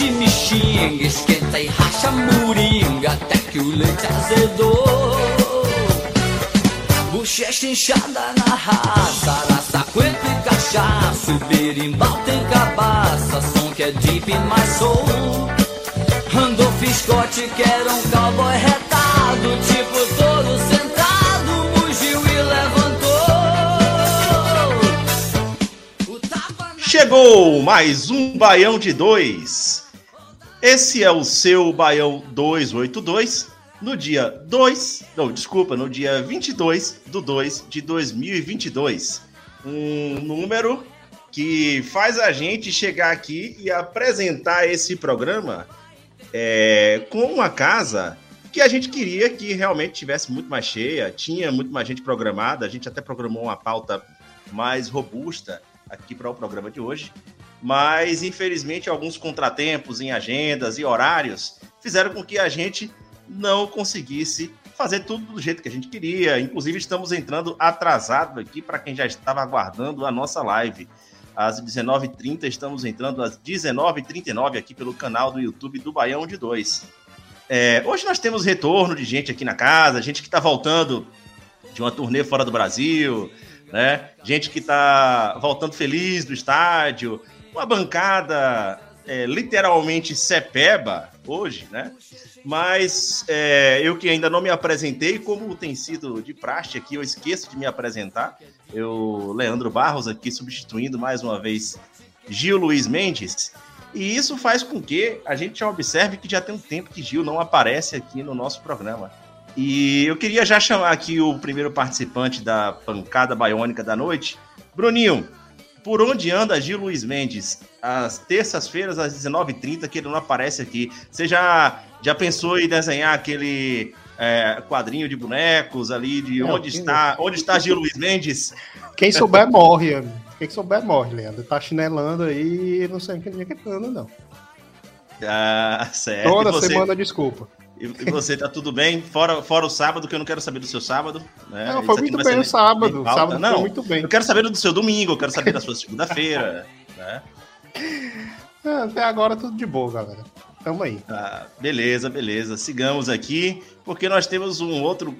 Taca, mexe, me xinga, esquenta e racha moringa, até que o leite azedou. Bochecha inchada na raça, raça, coentro e cachaça, o berimbau tem cabaça, som que é deep my soul. Andou fiscote que era um cowboy retado, tipo touro sentado, mugiu e levantou. Chegou mais um Baião de Dois. Esse é o seu Baião 282, no dia 2, não, desculpa, no dia 22 do 2 de 2022. Um número que faz a gente chegar aqui e apresentar esse programa é, com uma casa que a gente queria que realmente tivesse muito mais cheia, tinha muito mais gente programada, a gente até programou uma pauta mais robusta aqui para o programa de hoje, mas infelizmente alguns contratempos em agendas e horários fizeram com que a gente não conseguisse fazer tudo do jeito que a gente queria. Inclusive estamos entrando atrasado aqui para quem já estava aguardando a nossa live. Às 19h30 estamos entrando às 19h39 aqui pelo canal do YouTube do Baião de Dois. É, hoje nós temos retorno de gente aqui na casa, gente que está voltando de uma turnê fora do Brasil, né? Gente que está voltando feliz do estádio, uma bancada é, literalmente cepeba hoje, né? Mas é, eu que ainda não me apresentei, como tem sido de praxe aqui, eu esqueço de me apresentar. Eu, Leandro Barros, aqui substituindo mais uma vez Gil Luiz Mendes. E isso faz com que a gente observe que já tem um tempo que Gil não aparece aqui no nosso programa. E eu queria já chamar aqui o primeiro participante da pancada baiônica da noite. Bruninho, por onde anda Gil Luiz Mendes? Às terças-feiras, às 19h30, que ele não aparece aqui. Você já, já pensou em desenhar aquele é, quadrinho de bonecos ali de Não, onde está onde está Gil Luiz Mendes? Quem souber morre, amigo. Quem souber morre, Leandro. Tá chinelando aí, não sei onde é que anda, não. Ah, certo. Toda você, semana, desculpa. E e você tá tudo bem? Fora, fora o sábado, que eu não quero saber do seu sábado. Né? Não, foi muito bem o sábado. Sábado não, foi muito bem. Eu quero saber do seu domingo, eu quero saber da sua segunda-feira. né? Ah, Até agora tudo de boa, galera. Tamo aí. Ah, beleza, beleza. Sigamos aqui, porque nós temos um outro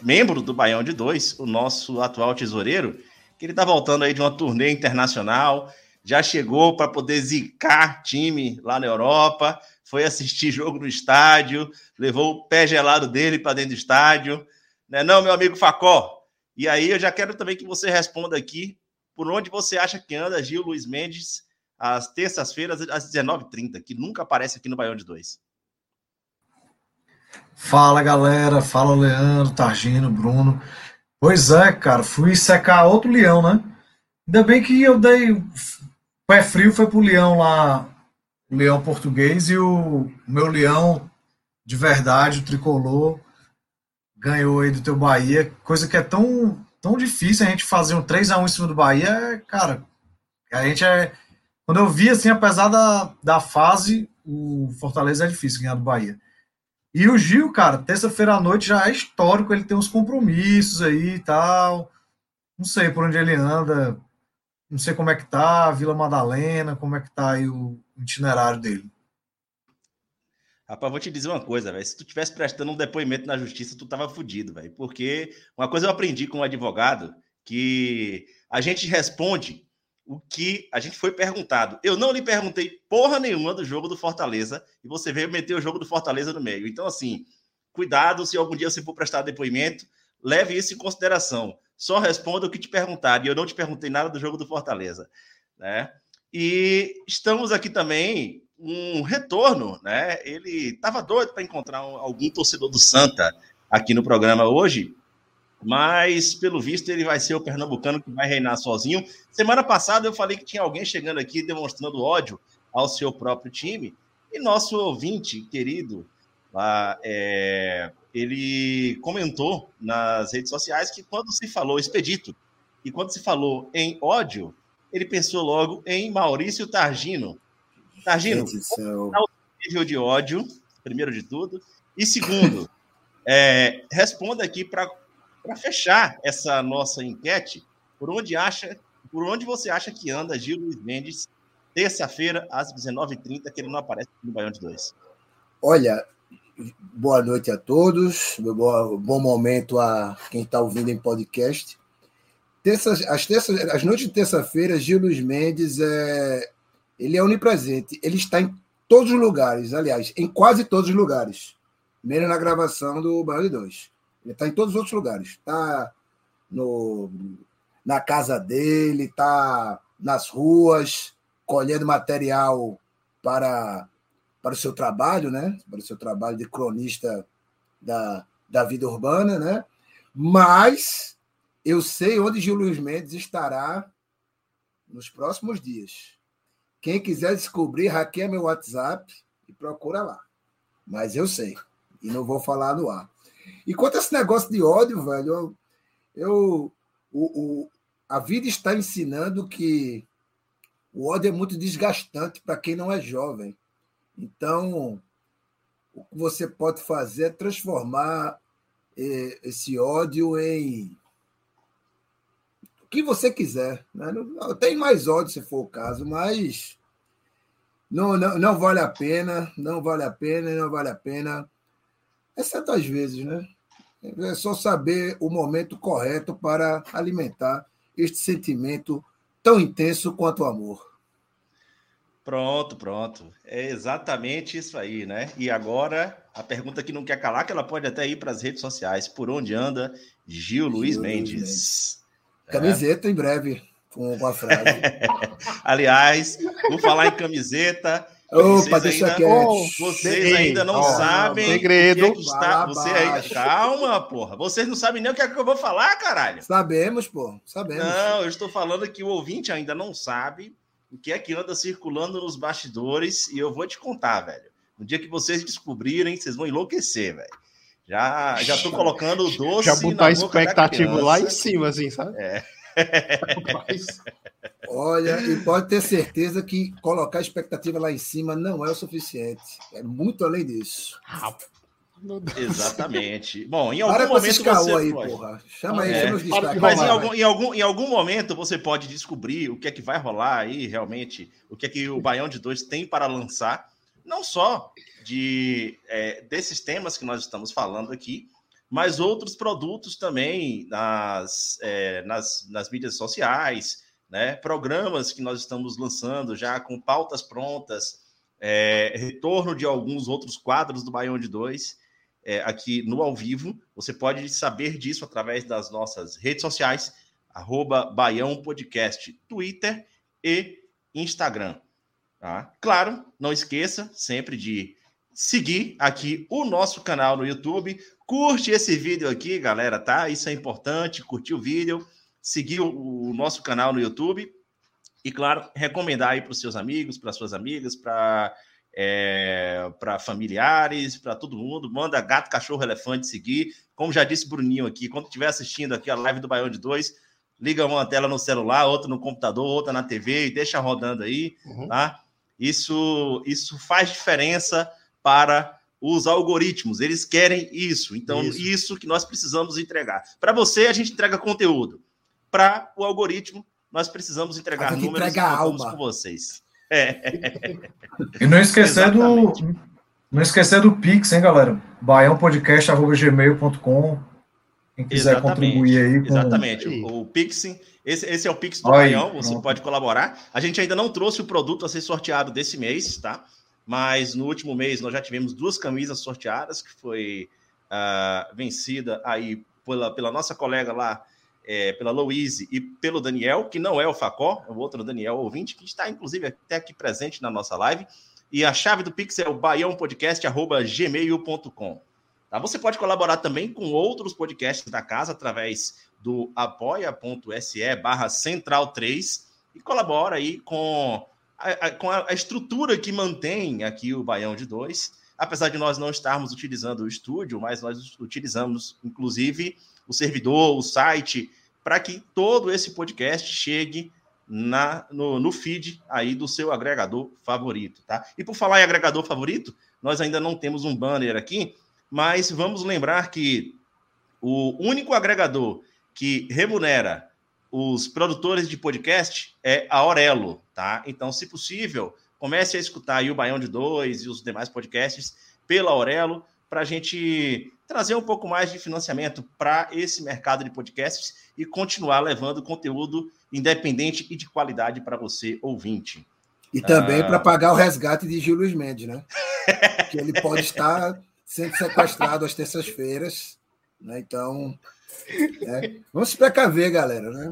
membro do Baião de Dois, o nosso atual tesoureiro, que ele tá voltando aí de uma turnê internacional, já chegou para poder zicar time lá na Europa, foi assistir jogo no estádio, levou o pé gelado dele para dentro do estádio, né? Não, meu amigo Facó. E aí eu já quero também que você responda aqui por onde você acha que anda Gil Luiz Mendes às terças-feiras, às 19h30, que nunca aparece aqui no Baião de Dois. Fala galera, fala Leandro, Targino, Bruno. Pois é, cara, fui secar outro leão, né? Ainda bem que eu dei pé frio foi pro leão lá, leão português e o meu leão de verdade, o tricolor, ganhou aí do teu Bahia, coisa que é tão, tão difícil a gente fazer um 3 a 1 em cima do Bahia, é, cara, a gente é quando eu vi assim, apesar da, da fase, o Fortaleza é difícil ganhar do Bahia. E o Gil, cara, terça-feira à noite já é histórico, ele tem uns compromissos aí e tal. Não sei por onde ele anda, não sei como é que tá, Vila Madalena, como é que tá aí o itinerário dele. Rapaz, vou te dizer uma coisa, velho. Se tu tivesse prestando um depoimento na justiça, tu tava fudido, velho. Porque uma coisa eu aprendi com um advogado que a gente responde o que a gente foi perguntado. Eu não lhe perguntei porra nenhuma do jogo do Fortaleza e você veio meter o jogo do Fortaleza no meio. Então, assim, cuidado se algum dia você for prestar depoimento, leve isso em consideração. Só responda o que te perguntarem. Eu não te perguntei nada do jogo do Fortaleza, né? E estamos aqui também um retorno, né? Ele estava doido para encontrar um, algum torcedor do Santa aqui no programa hoje, mas pelo visto ele vai ser o pernambucano que vai reinar sozinho. Semana passada eu falei que tinha alguém chegando aqui demonstrando ódio ao seu próprio time, e nosso ouvinte querido lá, é, ele comentou nas redes sociais que quando se falou expedito e quando se falou em ódio, ele pensou logo em Maurício Targino. Targino, qual o nível de ódio, primeiro de tudo, e segundo, é, responda aqui para fechar essa nossa enquete, por onde acha, por onde você acha que anda Gil Luiz Mendes, terça-feira, às 19h30, que ele não aparece no Baião de 2. Olha, boa noite a todos, bom, momento a quem está ouvindo em podcast. Terça, as, terças, as noites de terça-feira, Gil Luiz Mendes é, ele é onipresente. Ele está em todos os lugares, aliás, em quase todos os lugares. Menos na gravação do de 2. Ele está em todos os outros lugares. Está no, na casa dele, está nas ruas, colhendo material para para o seu trabalho, né? Para o seu trabalho de cronista da, da vida urbana, né? Mas eu sei onde Gil Luiz Mendes estará nos próximos dias. Quem quiser descobrir, hackeia meu WhatsApp e procura lá. Mas eu sei. E não vou falar no ar. E quanto a esse negócio de ódio, velho, eu, eu o, o, a vida está ensinando que o ódio é muito desgastante para quem não é jovem. Então, o que você pode fazer é transformar eh, esse ódio em o que você quiser. Né? Tem mais ódio, se for o caso, mas não, não, não vale a pena, não vale a pena, não vale a pena. Exceto às vezes, né? É só saber o momento correto para alimentar este sentimento tão intenso quanto o amor. Pronto, pronto. É exatamente isso aí, né? E agora, a pergunta que não quer calar, que ela pode até ir para as redes sociais. Por onde anda Gil, Gil Luiz Mendes? Mendes. É. Camiseta é. em breve, com a frase. Aliás, vou falar em camiseta. Opa, deixa ainda, quieto. Vocês ainda não oh, sabem. Segredo. O que é que está, você ainda, calma, porra. Vocês não sabem nem o que é que eu vou falar, caralho. Sabemos, pô. Sabemos. Não, eu estou falando que o ouvinte ainda não sabe o que é que anda circulando nos bastidores e eu vou te contar, velho. No dia que vocês descobrirem, vocês vão enlouquecer, velho. Já, já tô colocando o doce. Já botar a expectativa lá em cima, assim, sabe? É. Olha, e pode ter certeza que colocar a expectativa lá em cima não é o suficiente. É muito além disso. Exatamente. Bom, em algum Para momento você aí, pode... porra. Chama aí, é. chama os destaques. Mas em algum, em, algum, em algum momento você pode descobrir o que é que vai rolar aí, realmente, o que é que o Baião de Dois tem para lançar, não só de é, desses temas que nós estamos falando aqui, mas outros produtos também nas, é, nas, nas mídias sociais, né? programas que nós estamos lançando já com pautas prontas, é, retorno de alguns outros quadros do Baião de Dois é, aqui no ao vivo. Você pode saber disso através das nossas redes sociais, arroba Baião Podcast, Twitter e Instagram. Tá? Claro, não esqueça sempre de seguir aqui o nosso canal no YouTube. Curte esse vídeo aqui, galera, tá? Isso é importante, curtir o vídeo, seguir o, o nosso canal no YouTube e, claro, recomendar aí para os seus amigos, para suas amigas, para é, para familiares, para todo mundo. Manda gato, cachorro, elefante seguir. Como já disse Bruninho aqui, quando estiver assistindo aqui a live do Baião de Dois, liga uma tela no celular, outra no computador, outra na TV e deixa rodando aí, uhum. tá? Isso, isso faz diferença para os algoritmos. Eles querem isso. Então, isso, isso que nós precisamos entregar. Para você, a gente entrega conteúdo. Para o algoritmo, nós precisamos entregar números entrega e com vocês. E não esquecer do. Não esquecer do Pix, hein, galera? baiãopodcast.gmail.com Quem quiser Exatamente. contribuir aí. Com... Exatamente. O, o Pix, esse, esse, é o Pix do aí, Baião, você pronto. pode colaborar. A gente ainda não trouxe o produto a ser sorteado desse mês, tá? Mas no último mês nós já tivemos duas camisas sorteadas, que foi uh, vencida aí pela, pela nossa colega lá, é, pela Louise e pelo Daniel, que não é o Facó, é o outro Daniel ouvinte, que está inclusive até aqui presente na nossa live. E a chave do Pix é o baiãopodcast.gmail.com. Tá? Você pode colaborar também com outros podcasts da casa através do apoia.se barra central 3 e colabora aí com a, a, com a, estrutura que mantém aqui o Baião de Dois. Apesar de nós não estarmos utilizando o estúdio, mas nós utilizamos, inclusive, o servidor, o site, para que todo esse podcast chegue na, no, no, feed aí do seu agregador favorito, tá? E por falar em agregador favorito, nós ainda não temos um banner aqui, mas vamos lembrar que o único agregador que remunera os produtores de podcast é a Aurelo, tá? Então, se possível, comece a escutar aí o Baião de Dois e os demais podcasts pela Aurelo, para a gente trazer um pouco mais de financiamento para esse mercado de podcasts e continuar levando conteúdo independente e de qualidade para você, ouvinte. E também ah... para pagar o resgate de Gil Luiz Mendes, né? que ele pode estar sendo sequestrado às terças-feiras, né? Então, é, vamos se precaver, galera, né?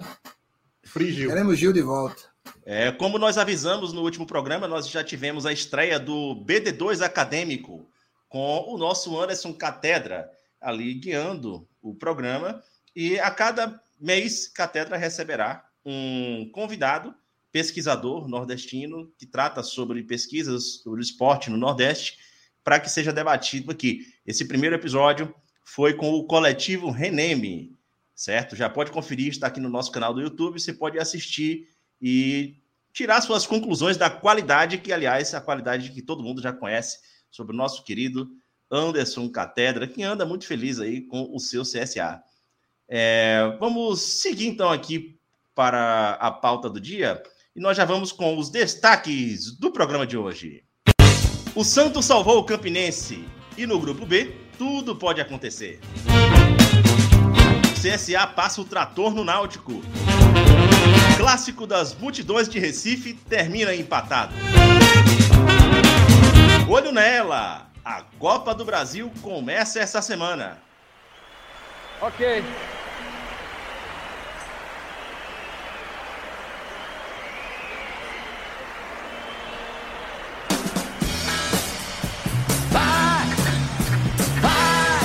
Free Gil. Queremos Gil de volta. É, como nós avisamos no último programa, nós já tivemos a estreia do BD2 Acadêmico, com o nosso Anderson Catedra ali guiando o programa. E a cada mês, Catedra receberá um convidado, pesquisador nordestino, que trata sobre pesquisas sobre esporte no Nordeste, para que seja debatido aqui. Esse primeiro episódio foi com o coletivo Reneme, certo? Já pode conferir, está aqui no nosso canal do YouTube, você pode assistir e tirar suas conclusões da qualidade, que, aliás, é a qualidade que todo mundo já conhece sobre o nosso querido Anderson Catedra, que anda muito feliz aí com o seu CSA. É, vamos seguir então aqui para a pauta do dia e nós já vamos com os destaques do programa de hoje. O Santos salvou o Campinense e no grupo B tudo pode acontecer. CSA passa o trator no Náutico. Clássico das multidões de Recife termina empatado. Olho nela! A Copa do Brasil começa essa semana. Ok. Vai, vai,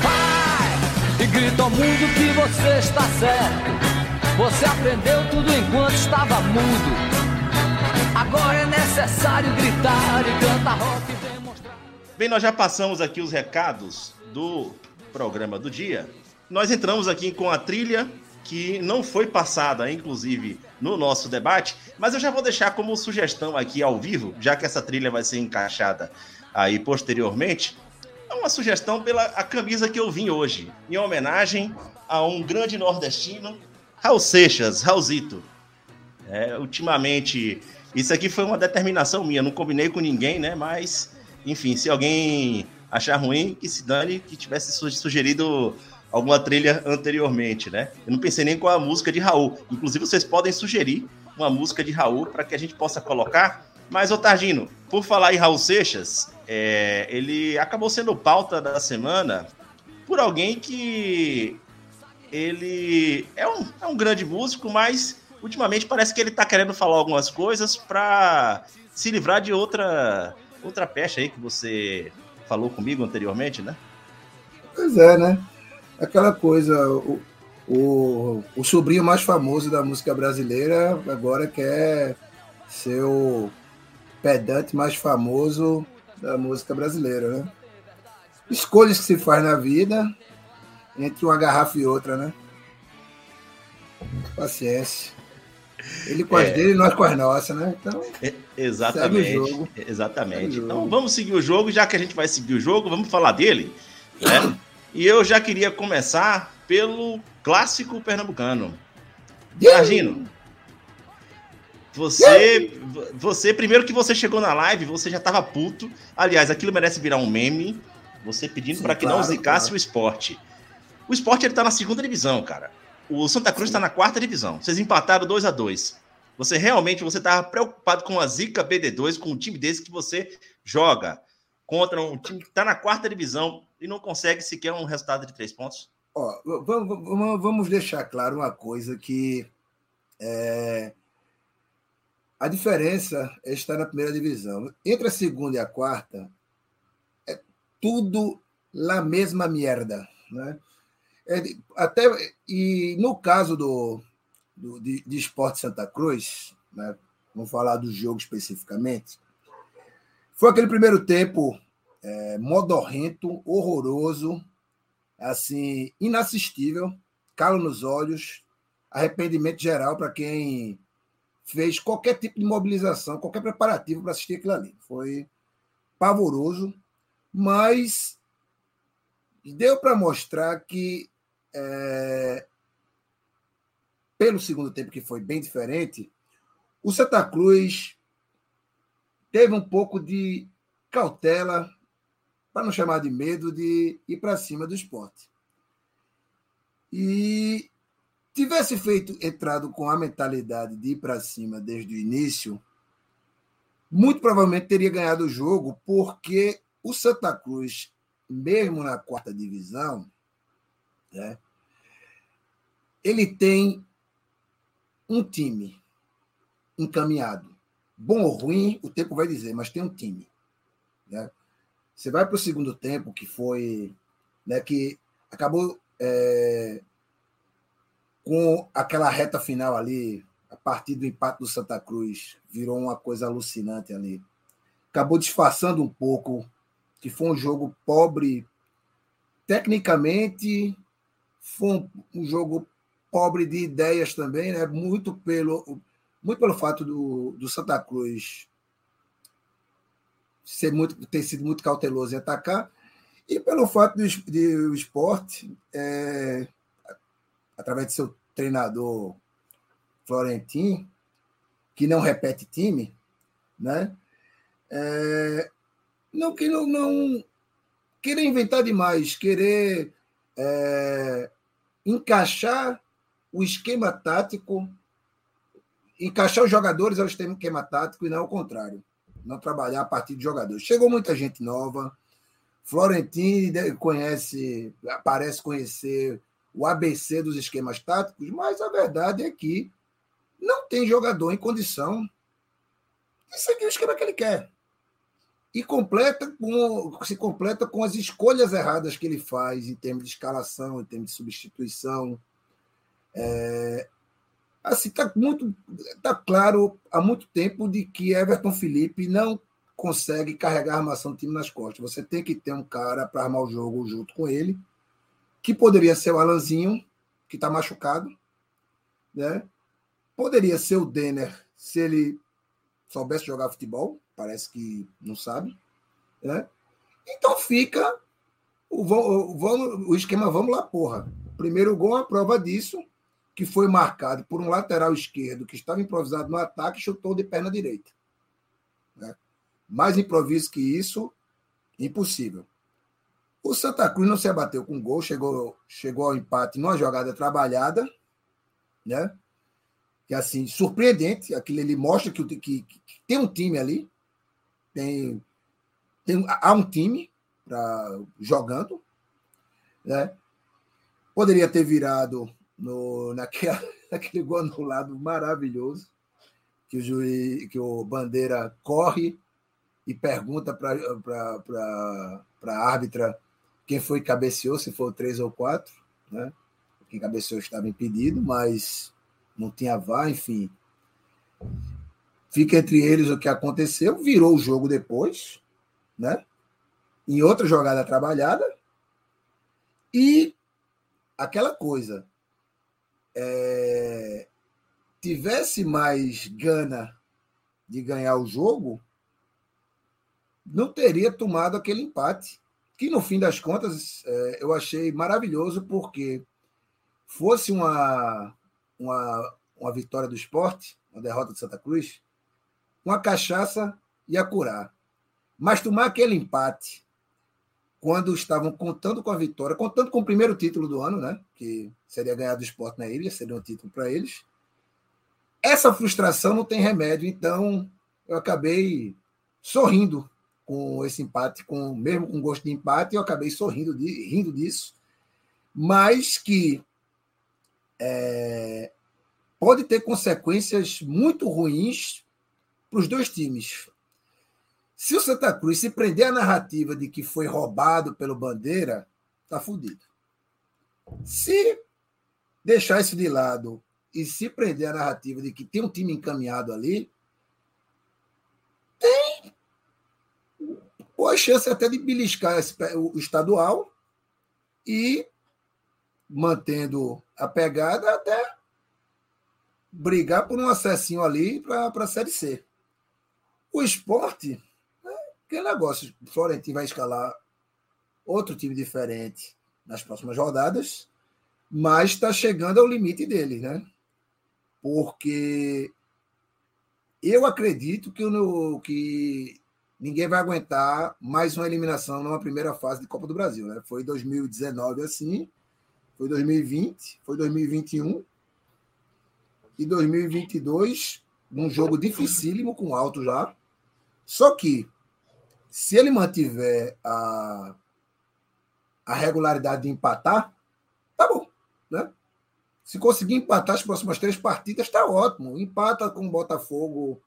vai e grita ao mundo que você está certo. Você aprendeu tudo enquanto estava mudo. Agora é necessário gritar e cantar rock e demonstrar. Bem, nós já passamos aqui os recados do programa do dia. Nós entramos aqui com a trilha que não foi passada, inclusive, no nosso debate, mas eu já vou deixar como sugestão aqui ao vivo, já que essa trilha vai ser encaixada aí posteriormente, é uma sugestão pela a camisa que eu vim hoje, em homenagem a um grande nordestino, Raul Seixas, Raulzito. É, ultimamente isso aqui foi uma determinação minha, não combinei com ninguém, né? Mas, enfim, se alguém achar ruim, que se dane, que tivesse sugerido alguma trilha anteriormente, né? Eu não pensei nem com a música de Raul. Inclusive, vocês podem sugerir uma música de Raul para que a gente possa colocar. Mas, Otardino, por falar em Raul Seixas, é, ele acabou sendo pauta da semana por alguém que ele é um, é um grande músico, mas ultimamente parece que ele tá querendo falar algumas coisas para se livrar de outra outra pecha aí que você falou comigo anteriormente, né? Pois é, né? Aquela coisa, o, o, o sobrinho mais famoso da música brasileira agora quer ser o pedante mais famoso da música brasileira, né? Escolhas que se faz na vida entre uma garrafa e outra, né? Paciência. Ele com as é. dele e nós com as nossas, né? Então, é, exatamente. Exatamente. Então vamos seguir o jogo, já que a gente vai seguir o jogo, vamos falar dele. Né? e eu já queria começar pelo clássico pernambucano. Imagino. Você, você, primeiro que você chegou na live, você já estava puto. Aliás, aquilo merece virar um meme. Você pedindo para que claro, não zicasse claro. o esporte. O esporte ele tá na segunda divisão, cara. O Santa Cruz está na quarta divisão. Vocês empataram 2 a 2 Você realmente você estava preocupado com a Zica BD2, com um time desse que você joga contra um time que está na quarta divisão e não consegue sequer um resultado de três pontos? Ó, vamos, vamos deixar claro uma coisa que é, a diferença é estar na primeira divisão. Entre a segunda e a quarta, é tudo la mesma merda. Né? É, até, e no caso do, do de, de Esporte Santa Cruz, né? vamos falar do jogo especificamente, foi aquele primeiro tempo é, modorrento, horroroso, assim, inassistível, calo nos olhos, arrependimento geral para quem fez qualquer tipo de mobilização, qualquer preparativo para assistir aquilo ali. Foi pavoroso, mas deu para mostrar que, é, pelo segundo tempo, que foi bem diferente, o Santa Cruz teve um pouco de cautela para não chamar de medo, de ir para cima do esporte. E tivesse feito entrado com a mentalidade de ir para cima desde o início, muito provavelmente teria ganhado o jogo, porque o Santa Cruz, mesmo na quarta divisão, né, ele tem um time encaminhado. Bom ou ruim, o tempo vai dizer, mas tem um time. Né? Você vai para o segundo tempo, que foi. Né, que acabou é, com aquela reta final ali, a partir do empate do Santa Cruz, virou uma coisa alucinante ali. Acabou disfarçando um pouco, que foi um jogo pobre tecnicamente, foi um jogo pobre de ideias também, né? muito, pelo, muito pelo fato do, do Santa Cruz ser muito, ter sido muito cauteloso em atacar, e pelo fato de, de o esporte, é, através de seu treinador Florentin, que não repete time, né? É, não que não, não querer inventar demais, querer é, encaixar o esquema tático, encaixar os jogadores ao esquema tático e não ao contrário não trabalhar a partir de jogadores. Chegou muita gente nova. Florentino conhece, parece conhecer o ABC dos esquemas táticos, mas a verdade é que não tem jogador em condição de seguir o esquema que ele quer. E completa com, se completa com as escolhas erradas que ele faz em termos de escalação, em termos de substituição. É, Assim, está muito tá claro há muito tempo de que Everton Felipe não consegue carregar a armação do time nas costas. Você tem que ter um cara para armar o jogo junto com ele, que poderia ser o Alanzinho, que está machucado, né? Poderia ser o Denner, se ele soubesse jogar futebol, parece que não sabe, né? Então fica o, o, o esquema vamos lá, porra. Primeiro gol a prova disso que foi marcado por um lateral esquerdo que estava improvisado no ataque e chutou de perna direita. Né? Mais improviso que isso, impossível. O Santa Cruz não se abateu com gol, chegou, chegou ao empate numa jogada trabalhada, né? Que assim, surpreendente, aquilo ele mostra que, que, que tem um time ali, tem, tem há um time pra, jogando, né? Poderia ter virado no, naquela, naquele gol anulado maravilhoso, que o juiz, que o Bandeira corre e pergunta para a árbitra quem foi que cabeceou, se foi 3 ou 4, né? Quem cabeceou estava impedido, mas não tinha vá, enfim. Fica entre eles o que aconteceu, virou o jogo depois, né? Em outra jogada trabalhada. E aquela coisa, é, tivesse mais gana de ganhar o jogo, não teria tomado aquele empate. Que no fim das contas é, eu achei maravilhoso, porque fosse uma, uma, uma vitória do esporte, uma derrota de Santa Cruz, uma cachaça ia curar. Mas tomar aquele empate quando estavam contando com a vitória, contando com o primeiro título do ano, né? Que seria ganhar do esporte na ilha, seria um título para eles. Essa frustração não tem remédio, então eu acabei sorrindo com esse empate, com mesmo com gosto de empate, eu acabei sorrindo, de, rindo disso, mas que é, pode ter consequências muito ruins para os dois times. Se o Santa Cruz se prender a narrativa de que foi roubado pelo Bandeira, tá fudido. Se deixar isso de lado e se prender a narrativa de que tem um time encaminhado ali, tem boa chance até de beliscar o estadual e mantendo a pegada até brigar por um acessinho ali para a Série C. O esporte, né, que negócio, o Florentino vai escalar outro time diferente nas próximas rodadas, mas está chegando ao limite dele, né? Porque eu acredito que, no, que ninguém vai aguentar mais uma eliminação numa primeira fase de Copa do Brasil, né? Foi 2019 assim, foi 2020, foi 2021 e 2022, um jogo dificílimo com alto já. Só que, se ele mantiver a, a regularidade de empatar, tá bom. Né? Se conseguir empatar as próximas três partidas, tá ótimo. Empata com o Botafogo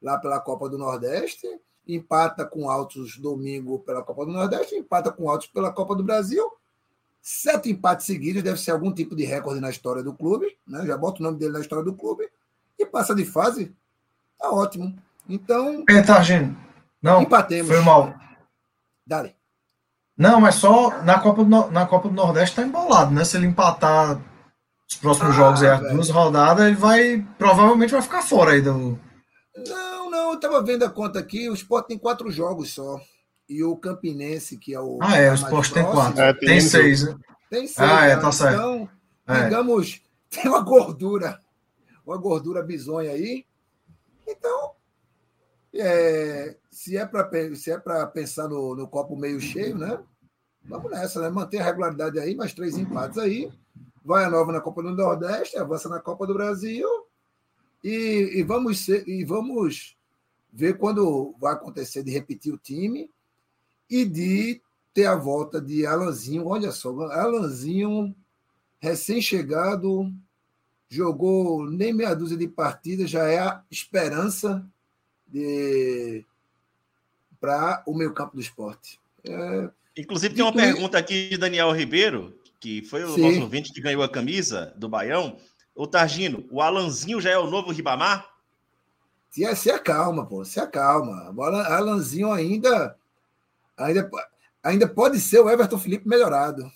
lá pela Copa do Nordeste, empata com Altos domingo pela Copa do Nordeste, empata com Altos pela Copa do Brasil Sete empates seguidos deve ser algum tipo de recorde na história do clube, né? Já bota o nome dele na história do clube e passa de fase. Tá ótimo. Então. É, Targino. Não, empatemos. Foi mal. Dale. Não, mas só na Copa do, na Copa do Nordeste tá embolado, né? Se ele empatar os próximos ah, jogos e as duas rodadas, ele vai. Provavelmente vai ficar fora aí do. Não, não, eu tava vendo a conta aqui, o Sport tem quatro jogos só e o Campinense, que é o. Ah, é, o Sport tem quatro. É, tem, tem seis, né? Tem seis. Ah, é, tá certo. Então, é. digamos, tem uma gordura, uma gordura bizonha aí. Então, é, se é para é pensar no, no copo meio cheio, né? Vamos nessa, né? Manter a regularidade aí, mais três empates aí. Vai a nova na Copa do Nordeste, avança na Copa do Brasil. E, e, vamos ser, e vamos ver quando vai acontecer de repetir o time e de ter a volta de Alanzinho. Olha só, Alanzinho, recém-chegado, jogou nem meia dúzia de partidas, já é a esperança de para o meio campo do esporte. É, Inclusive, tem uma pergunta aqui de Daniel Ribeiro, que foi o Sim. nosso ouvinte que ganhou a camisa do Baião. O Targino, o Alanzinho já é o novo Ribamar? Se, se acalma, pô, se acalma. O Alanzinho ainda ainda, ainda pode ser o Everton Felipe melhorado.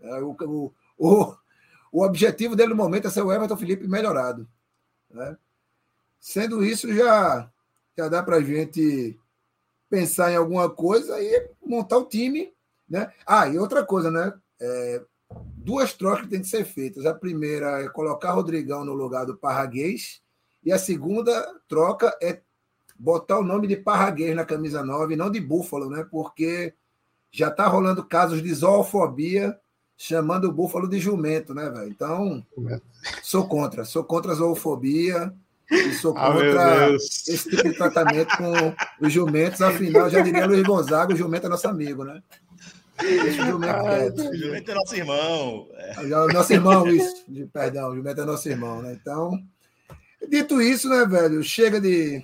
É, o, o, o, o objetivo dele no momento é ser o Everton Felipe melhorado. Né? Sendo isso, já, já dá para a gente pensar em alguma coisa e montar o time. Né? Ah, e outra coisa, né? É, duas trocas têm que ser feitas. A primeira é colocar Rodrigão no lugar do Parraguês, e a segunda troca é botar o nome de Parraguês na camisa 9, não de Búfalo, né? Porque já está rolando casos de zoofobia chamando o Búfalo de jumento, né, velho? Então, sou contra. Sou contra a zoofobia e sou ah, contra ah, esse tipo de tratamento com os jumentos. Afinal, já diria Luiz Gonzaga, o jumento é nosso amigo, né? Esse jumento, ah, o jumento é nosso irmão. É. Nosso irmão, isso. Perdão, o jumento é nosso irmão, né? Então, dito isso, né, velho? Chega de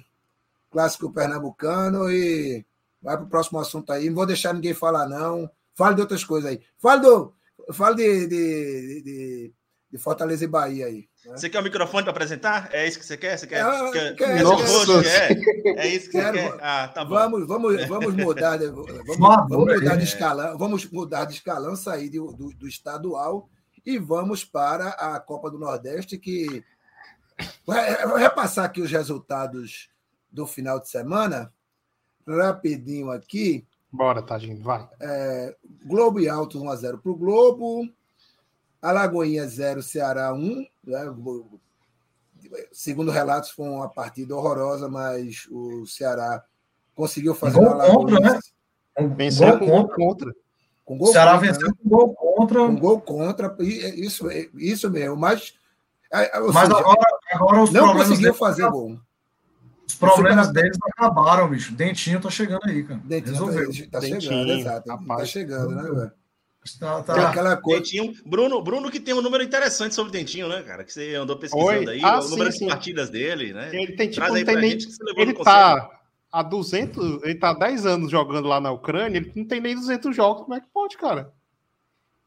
clássico pernambucano e vai para o próximo assunto aí. Não vou deixar ninguém falar, não. Fale de outras coisas aí. Fale, do, fale de, de, de, de Fortaleza e Bahia aí. Né? Você quer o microfone para apresentar? É isso que você quer? Você quer? Ah, quer, quer Nossa. quer? É isso que Quero, você quer? Ah, tá bom. Vamos, vamos, vamos mudar, de, vamos, vamos mudar de escalão, vamos mudar de escalão, sair do, do, do estadual e vamos para a Copa do Nordeste que vou repassar aqui os resultados do final de semana, rapidinho aqui. Bora, Tadinho, vai. É, Globo e Altos 1x0 para o Globo. Alagoinha 0, Ceará 1. Né? Segundo relatos, foi uma partida horrorosa, mas o Ceará conseguiu fazer gol uma contra, né? Venceu com gol contra. Com gol o Ceará contra, venceu né? com gol contra. Com gol contra. Isso, isso mesmo. Mas, mas seja, agora, agora os não conseguiu fazer gol. Os problemas Super... deles acabaram, bicho. Dentinho tá chegando aí, cara. Dentinho tá Resolveu. Tá, tá chegando, exato. Rapaz, tá chegando, né, velho? Tá, tá. aquela coisa. Dentinho, Bruno, Bruno que tem um número interessante sobre o Dentinho, né, cara? Que você andou pesquisando Oi? aí, Ah, o número sim, de sim. partidas dele, né? Ele tem tipo, Traz não tem nem. levou Ele tá há 200. Ele tá há 10 anos jogando lá na Ucrânia, ele não tem nem 200 jogos. Como é que pode, cara?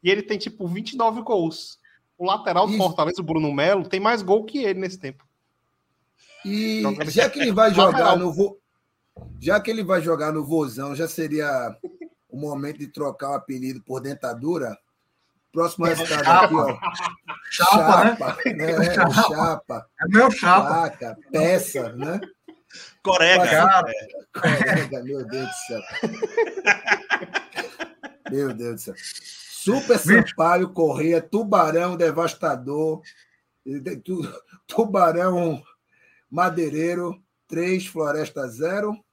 E ele tem tipo 29 gols. O lateral do. Fortaleza, o Bruno Melo, tem mais gol que ele nesse tempo. E já que ele vai jogar no vo... já que ele vai jogar no Vozão, já seria o momento de trocar o apelido por dentadura. Próximo resultado aqui, ó. Chapa, né? Chapa, né? Chapa, É meu chapa. placa, peça, né? Corega. Cara, Colega, meu Deus do céu. Meu Deus do céu. Super Sampaio, Correia, Tubarão Devastador, tu- Tubarão Madeireiro, 3, Floresta 0.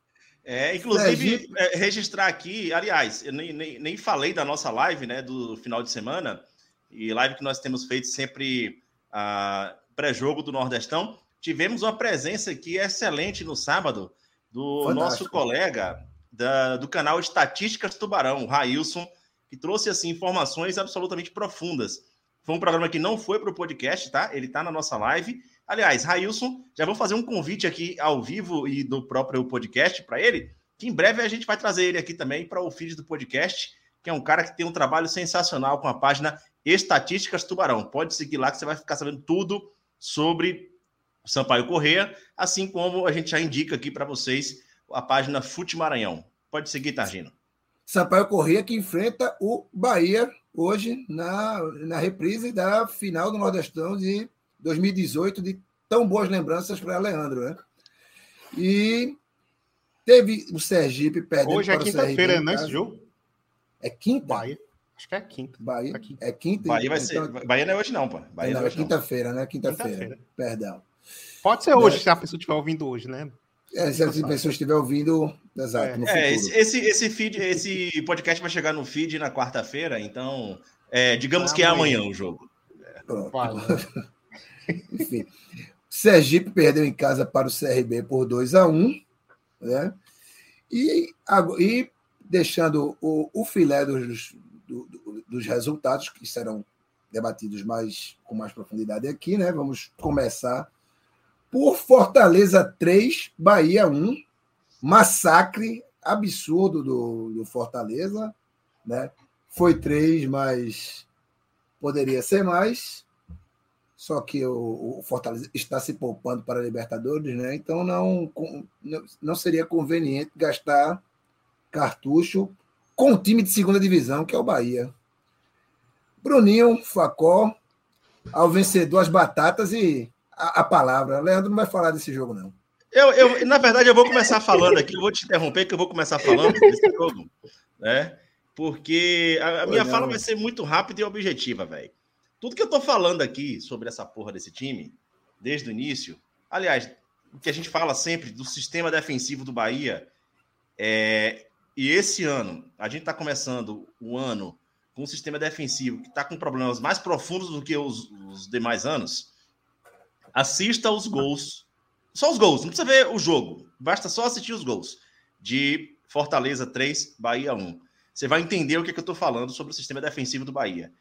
É, inclusive, Sergipe. é, registrar aqui, aliás, eu nem, nem, nem falei da nossa live, né, do final de semana, e live que nós temos feito sempre a pré-jogo do Nordestão. Tivemos uma presença aqui excelente no sábado do Fantástico. nosso colega da- do canal Estatísticas Tubarão, o Railson, que trouxe assim informações absolutamente profundas. Foi um programa que não foi para o podcast, tá? Ele tá na nossa live. Aliás, Railson, já vou fazer um convite aqui ao vivo e do próprio podcast para ele, que em breve a gente vai trazer ele aqui também para o feed do podcast, que é um cara que tem um trabalho sensacional com a página Estatísticas Tubarão. Pode seguir lá que você vai ficar sabendo tudo sobre Sampaio Correia, assim como a gente já indica aqui para vocês a página Fute Maranhão. Pode seguir, Targino. Sampaio Correia que enfrenta o Bahia hoje na, na reprise da final do Nordestão de 2018, de tão boas lembranças para Leandro, né? E teve o Sergipe perdendo Hoje é para o quinta-feira, em né? Esse jogo? É quinta? Bahia. Acho que é quinta. Bahia. Aqui. É quinta. Bahia vai ser. então- Bahia não é hoje, não, pô. Bahia não, não, é é não. quinta-feira, né? Quinta-feira. Quinta-feira. Perdão. Pode ser hoje, se a pessoa estiver ouvindo hoje, né? É, se as pessoas estiver ouvindo, exato, É. É, esse, esse, esse feed, esse podcast vai chegar no feed na quarta-feira, então é, digamos Ah, que é amanhã. amanhã o jogo. Pronto. Vai, Enfim. Sergipe perdeu em casa para o CRB por 2 a 1 né? E, e deixando o, o filé dos, do- do- dos resultados, que serão debatidos mais, com mais profundidade aqui, né? Vamos começar por Fortaleza 3, Bahia 1. Massacre absurdo do, do Fortaleza, né? Foi 3, mas poderia ser mais. Só que o, o Fortaleza está se poupando para a Libertadores, né? Então não, não, seria conveniente gastar cartucho com o time de segunda divisão, que é o Bahia. Bruninho, Facó, ao vencedor as batatas e a, a palavra. Leandro não vai falar desse jogo, não. Eu, eu, na verdade, eu vou começar falando aqui, eu vou te interromper, que eu vou começar falando desse jogo, né? Porque a, a minha fala vai ser muito rápida e objetiva, velho. Tudo que eu tô falando aqui sobre essa porra desse time, desde o início, aliás, o que a gente fala sempre do sistema defensivo do Bahia, é, e esse ano, a gente tá começando o ano com um sistema defensivo que tá com problemas mais profundos do que os, os demais anos. Assista os gols só os gols, não precisa ver o jogo. Basta só assistir os gols. De Fortaleza 3, Bahia 1. Você vai entender o que, que eu tô falando sobre o sistema defensivo do Bahia.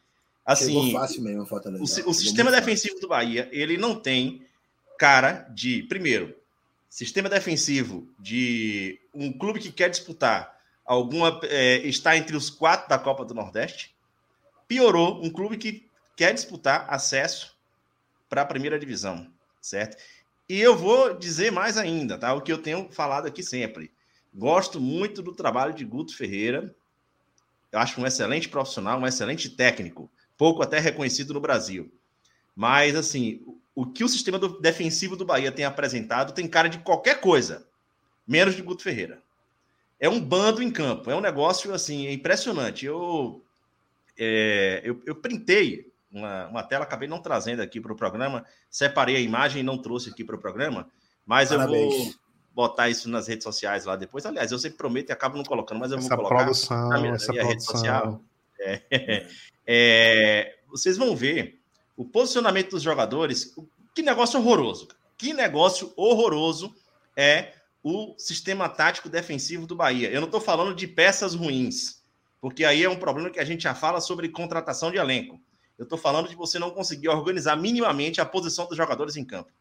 Assim, mesmo, o, o sistema defensivo do Bahia, ele não tem cara de, primeiro, sistema defensivo de um clube que quer disputar alguma, é, está entre os quatro da Copa do Nordeste. Piorou, um clube que quer disputar acesso para a primeira divisão, certo? E eu vou dizer mais ainda, tá? O que eu tenho falado aqui sempre. Gosto muito do trabalho de Guto Ferreira. Eu acho um excelente profissional, um excelente técnico, pouco até reconhecido no Brasil. Mas, assim, o que o sistema do- defensivo do Bahia tem apresentado tem cara de qualquer coisa, menos de Guto Ferreira. É um bando em campo, é um negócio, assim, impressionante. Eu, é, eu, eu printei uma, uma tela, acabei não trazendo aqui para o programa, separei a imagem e não trouxe aqui para o programa, mas eu vou Parabéns. botar isso nas redes sociais lá depois. Aliás, eu sempre prometo e acabo não colocando, mas eu Essa vou colocar produção, na minha, na essa minha rede social. É, é, vocês vão ver o posicionamento dos jogadores. Que negócio horroroso. Que negócio horroroso é o sistema tático defensivo do Bahia. Eu não estou falando de peças ruins. Porque aí é um problema que a gente já fala sobre contratação de elenco. Eu estou falando de você não conseguir organizar minimamente a posição dos jogadores em campo.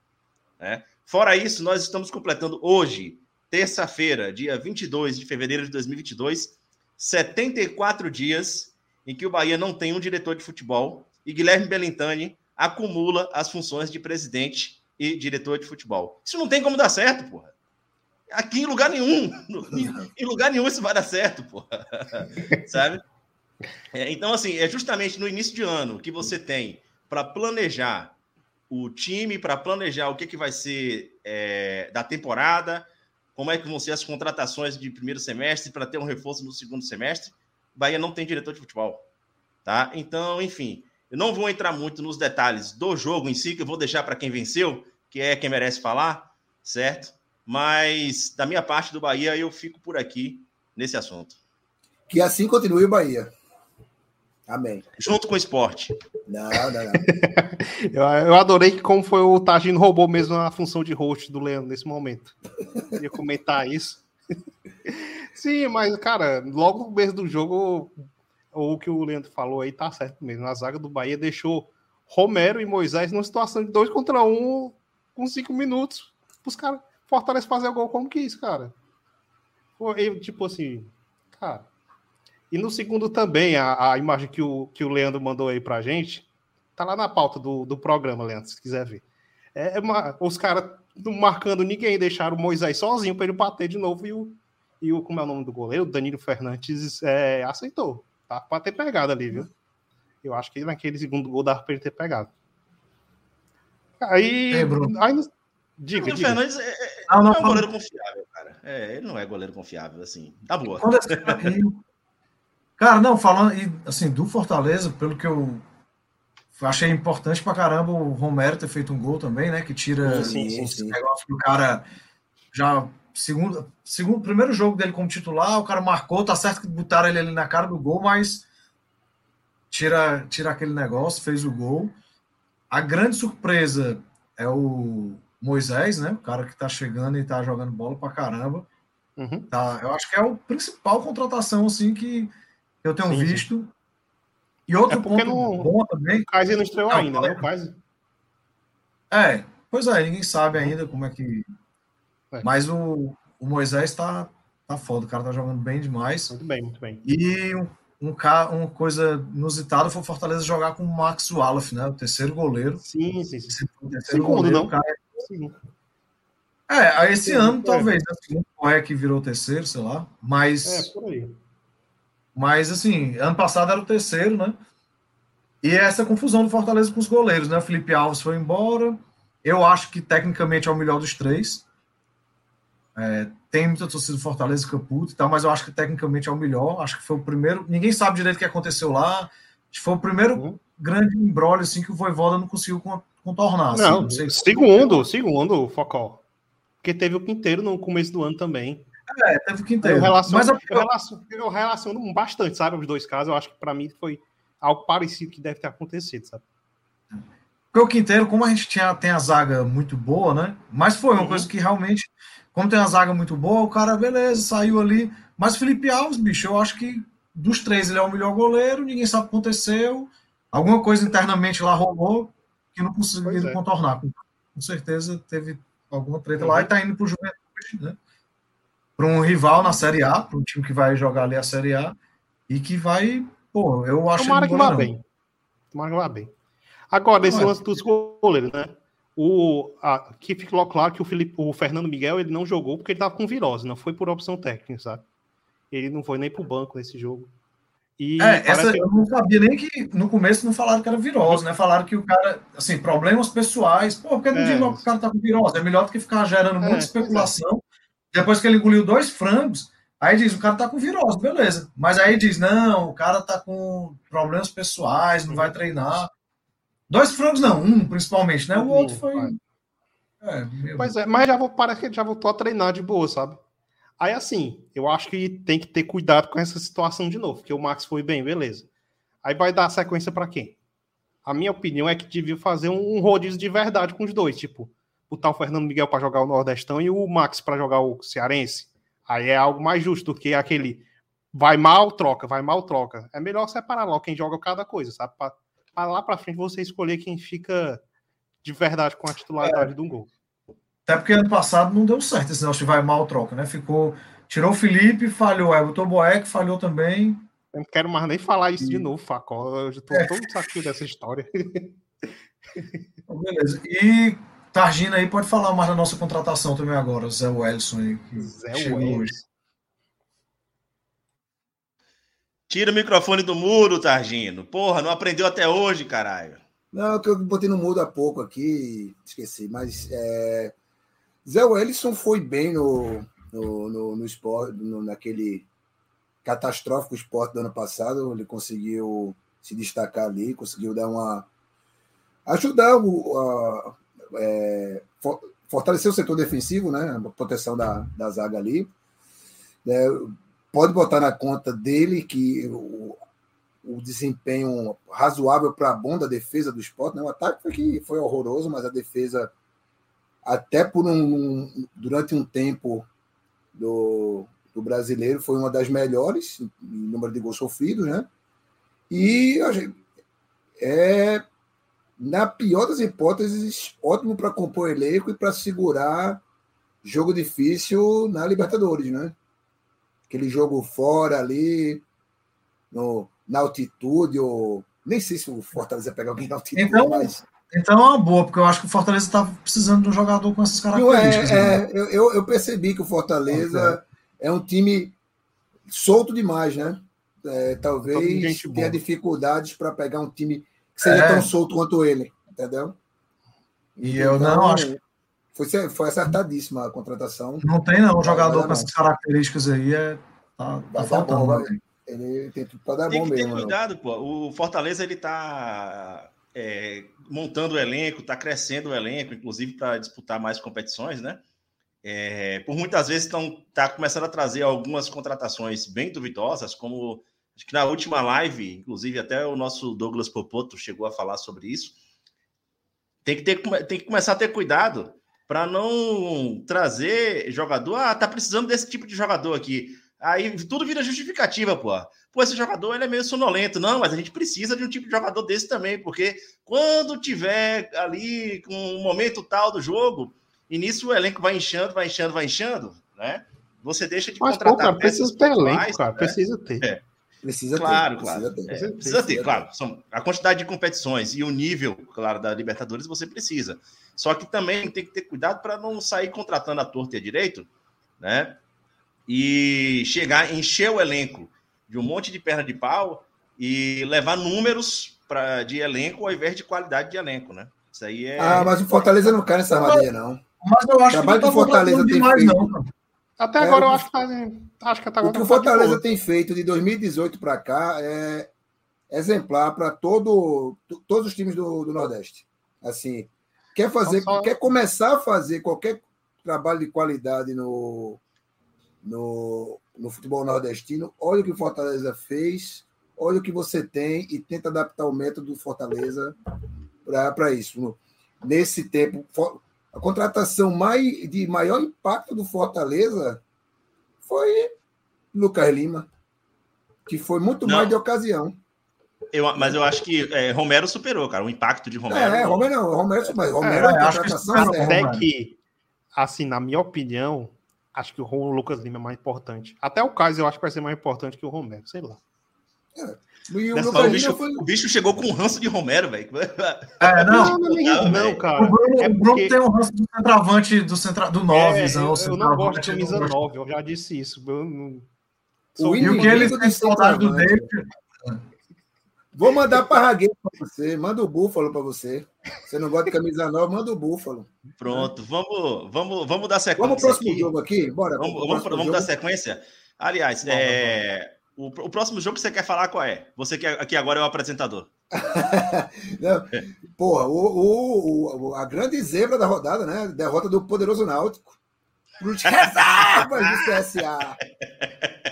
Né? Fora isso, nós estamos completando hoje, terça-feira, dia 22 de fevereiro de 2022, 74 dias em que o Bahia não tem um diretor de futebol e Guilherme Belintani acumula as funções de presidente e diretor de futebol. Isso não tem como dar certo, porra. Aqui em lugar nenhum, em lugar nenhum isso vai dar certo, porra. Sabe? É, então, assim, é justamente no início de ano que você tem para planejar o time, para planejar o que, que vai ser é, da temporada, como é que vão ser as contratações de primeiro semestre para ter um reforço no segundo semestre. Bahia não tem diretor de futebol, tá? Então, enfim, eu não vou entrar muito nos detalhes do jogo em si, que eu vou deixar para quem venceu, que é quem merece falar, certo? Mas da minha parte do Bahia, eu fico por aqui nesse assunto. Que assim continue o Bahia. Amém. Junto com o esporte. Não, não, não. eu, adorei que como foi o Tagino roubou mesmo a função de host do Leandro nesse momento. Eu ia comentar isso. Sim, mas, cara, logo no começo do jogo, o que o Leandro falou aí tá certo mesmo. A zaga do Bahia deixou Romero e Moisés numa situação de dois contra um com cinco minutos. Os caras Fortaleza fazer o gol como que isso, cara? Foi, tipo assim, cara. E no segundo também, a, a imagem que o, que o Leandro mandou aí pra gente, tá lá na pauta do, do programa, Leandro, se quiser ver. É, é uma, os caras não marcando ninguém, deixaram o Moisés sozinho para ele bater de novo e o, e o, como é o nome do goleiro? Danilo Fernandes é, aceitou. Tá para ter pegado ali, viu? Eu acho que naquele segundo gol dava para ele ter pegado. Aí. Ei, aí diga, Danilo diga. Fernandes é, é, não, não, é um goleiro não. confiável, cara. É, ele não é goleiro confiável, assim. Tá boa. cara, não, falando assim, do Fortaleza, pelo que eu achei importante pra caramba o Romero ter feito um gol também, né? Que tira sim, sim, sim. negócio do cara já segundo, segundo primeiro jogo dele como titular, o cara marcou, tá certo que botaram ele ali na cara do gol, mas tira, tira aquele negócio, fez o gol. A grande surpresa é o Moisés, né? O cara que tá chegando e tá jogando bola pra caramba. Uhum. Tá, eu acho que é a principal contratação assim que eu tenho sim, visto. Sim. E outro é ponto não, bom também. O Kaiser não estreou ainda, né? O Kaiser. É, pois é, ninguém sabe ainda como é que é. Mas o, o Moisés tá, tá foda, o cara tá jogando bem demais. Muito bem, muito bem. E um, um, uma coisa inusitada foi o Fortaleza jogar com o Max Wallaf, né? O terceiro goleiro. Sim, sim, sim. Segundo, goleiro, não? Cara... Sim. É, esse sim, ano, é. talvez? Segundo o é que virou terceiro, sei lá. Mas. É, por aí. Mas, assim, ano passado era o terceiro, né? E essa confusão do Fortaleza com os goleiros, né? O Felipe Alves foi embora. Eu acho que tecnicamente é o melhor dos três. É, tem muita torcida do Fortaleza que puto e tal, mas eu acho que tecnicamente é o melhor. Acho que foi o primeiro. Ninguém sabe direito o que aconteceu lá. Foi o primeiro uhum. grande embrólio assim, que o Voivoda não conseguiu contornar. Assim, não, não segundo, segundo, Focol. Porque teve o Quinteiro no começo do ano também. É, teve o Quinteiro. Eu relaciono, mas eu, relaciono, eu relaciono bastante, sabe, os dois casos. Eu acho que para mim foi algo parecido que deve ter acontecido, sabe? Porque o Quinteiro, como a gente tinha, tem a zaga muito boa, né? Mas foi uma uhum. coisa que realmente como tem uma zaga muito boa, o cara, beleza, saiu ali. Mas Felipe Alves, bicho, eu acho que dos três ele é o melhor goleiro, ninguém sabe o que aconteceu. Alguma coisa internamente lá rolou que não conseguiram é. contornar. Com certeza teve alguma treta uhum. lá e tá indo pro Juventude, né? Para um rival na Série A, para um time que vai jogar ali a Série A e que vai, pô, eu acho Tomara que vá bem. Tomara que vá bem. Agora, esse lance dos goleiros, né? O, a, que ficou claro que o, Felipe, o Fernando Miguel ele não jogou porque ele estava com virose, não foi por opção técnica, sabe? Ele não foi nem para o banco nesse jogo. E é, essa, que... eu não sabia nem que no começo não falaram que era virose, né? Falaram que o cara, assim, problemas pessoais. Pô, porque não é. diz logo que o cara tá com virose? É melhor do que ficar gerando é, muita especulação. Depois que ele engoliu dois frangos, aí diz, o cara tá com virose, beleza. Mas aí diz, não, o cara tá com problemas pessoais, não vai treinar. Dois frangos não, um principalmente, né? O outro foi. É, pois é, mas já vou, parece que ele já voltou a treinar de boa, sabe? Aí assim, eu acho que tem que ter cuidado com essa situação de novo, porque o Max foi bem, beleza. Aí vai dar sequência para quem? A minha opinião é que devia fazer um rodízio de verdade com os dois, tipo, botar o Fernando Miguel para jogar o Nordestão e o Max para jogar o Cearense. Aí é algo mais justo do que aquele vai mal, troca, vai mal, troca. É melhor separar logo quem joga cada coisa, sabe? Pra, lá pra frente você escolher quem fica de verdade com a titularidade É. do gol. Até porque ano passado não deu certo esse negócio de vai mal troca, né? Ficou. Tirou o Felipe, falhou. O Boeck, falhou também. Eu não quero mais nem falar isso de novo, Facó. Eu já tô todo saquinho dessa história. Então, Beleza. E Targina aí pode falar mais da nossa contratação também agora, o Zé Wellison aí. Que Zé chegou Wellison. hoje. Tira o microfone do muro, Targino. Porra, não aprendeu até hoje, caralho. Não, que eu botei no mudo há pouco aqui, esqueci, mas é, Zé Wellison foi bem no, no, no, no esporte, no- naquele catastrófico esporte do ano passado, ele conseguiu se destacar ali, conseguiu dar uma. ajudar o, a, é, for- fortalecer o setor defensivo, né? A proteção da, da zaga ali. É, pode botar na conta dele que o, o desempenho razoável para bom da defesa do esporte. Né? O ataque foi, que foi horroroso, mas a defesa, até por um, durante um tempo do, do brasileiro, foi uma das melhores em número de gols sofridos. Né? E é, na pior das hipóteses, ótimo para compor elenco e para segurar jogo difícil na Libertadores, né? Aquele jogo fora ali, no, na altitude, ou nem sei se o Fortaleza pega alguém na altitude, Então, mas. Então é uma boa, porque eu acho que o Fortaleza está precisando de um jogador com essas Não, características. é, né? é, eu- eu, eu percebi que o Fortaleza é um time solto demais, né? É, talvez tenha dificuldades para pegar um time que seja É. tão solto quanto ele, entendeu? E eu não acho Foi, foi acertadíssima a contratação. Não tem não, um jogador dar com essas características aí é, tá, tá dar faltando. bom, né? Ele tem tudo para dar Tem bom que ter mesmo. né? cuidado, pô. O Fortaleza ele tá é, montando o elenco, tá crescendo o elenco, inclusive para disputar mais competições, né? É, por muitas vezes estão tá começando a trazer algumas contratações bem duvidosas, como acho que na última live, inclusive até o nosso Douglas Popoto chegou a falar sobre isso. Tem que, ter, tem que começar a ter cuidado para não trazer jogador. Ah, tá precisando desse tipo de jogador aqui. Aí tudo vira justificativa, pô. Pô, esse jogador ele é meio sonolento. Não, mas a gente precisa de um tipo de jogador desse também, porque quando tiver ali com um momento tal do jogo, e nisso o elenco vai inchando, vai inchando, vai inchando, né? Você deixa de Mas, pô, contratar cara, precisa ter elenco, pontuais, cara. né? Precisa ter. É. Precisa Claro, ter. claro. Precisa ter. É, precisa ter, claro. São, a quantidade de competições e o nível, claro, da Libertadores você precisa. Só que também tem que ter cuidado para não sair contratando a torta e a direito, né? E chegar, encher o elenco de um monte de perna de pau e levar números pra, de elenco ao invés de qualidade de elenco, né? Isso aí é. Ah, mas o Fortaleza não cai nessa armadilha, não. Mas eu acho Trabalho que não tá Fortaleza tem demais, feito. não. Até É, agora eu acho que tá. Acho que até agora O que o tá Fortaleza tem feito de 2018 para cá é exemplar para todo, to- todos os times do, do Nordeste. Assim, quer fazer, Então, só- quer começar a fazer qualquer trabalho de qualidade no, no, no futebol nordestino, olha o que o Fortaleza fez, olha o que você tem e tenta adaptar o método do Fortaleza para isso. Nesse tempo, a contratação mais, de maior impacto do Fortaleza foi Lucas Lima, que foi muito Não. mais de ocasião. Eu, mas eu acho que é, Romero superou, cara. O impacto de Romero. É, Romero não, Romero, mas Romero é, É, acho que contratação certa. Até que, assim, na minha opinião, acho que o Lucas Lima é mais importante. Até o Caio eu acho que vai ser mais importante que o Romero, sei lá. E o Dessa- Lucas o, bicho, foi. o bicho chegou com um ranço de Romero, velho. É, não. Não, não, não, não, cara. O Bruno, É o Bruno porque- tem um ranço do centroavante, do, centra, do 9, É, não, eu, eu não gosto de camisa gosto. 9, eu já disse isso. Eu não... O E o que ele do tem saudade do. David. Vou mandar parragueiro para você, manda o búfalo para você. Você não gosta de camisa nova, manda o búfalo. Pronto, vamos, vamos, vamos dar sequência. Vamos pro próximo aqui. jogo aqui? Bora. Vamos, vamos, vamos dar sequência? Aliás, Vamos, é, o, o próximo jogo que você quer falar qual é? Você que aqui agora é o apresentador. Não, Porra, o, o- a grande zebra da rodada, né? Derrota do poderoso Náutico. Pro reservas do CSA.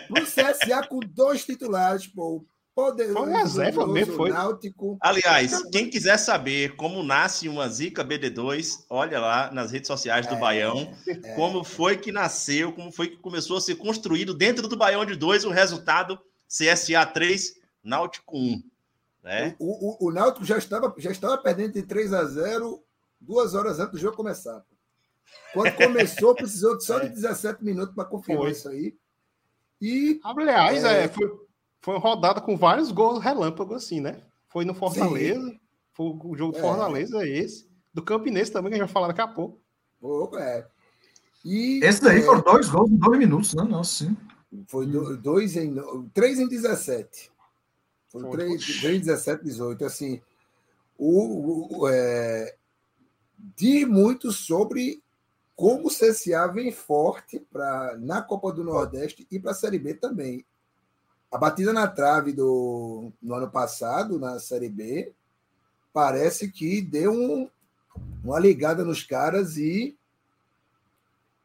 Pro CSA com dois titulares, pô. Poderoso, Foi reserva mesmo, foi. Náutico. Aliás, quem quiser saber como nasce uma Zika BD2, olha lá nas redes sociais do É, Baião, é. como foi que nasceu, como foi que começou a ser construído dentro do Baião de 2 o resultado CSA 3, Náutico 1. Né? O, o, o Náutico já estava, já estava perdendo de 3 a 0 duas horas antes do jogo começar. Quando começou, precisou de só de 17 minutos para confirmar Foi. isso aí. E Aliás, É. é, foi, foi uma rodada com vários gols relâmpago, assim, né? Foi no Fortaleza, foi o jogo do É. Fortaleza, é esse. Do Campinense também, que a gente vai falar daqui a pouco. é. E Esse daí é, foram dois gols em dois minutos, né? Nossa, sim. foi do- dois em três em 17. Foi Foi. três, três em 17, 18. Assim, o, o- é, diz muito sobre como o CSA vem forte pra, na Copa do Nordeste e para a Série B também. A batida na trave do, no ano passado, na Série B, parece que deu um- uma ligada nos caras e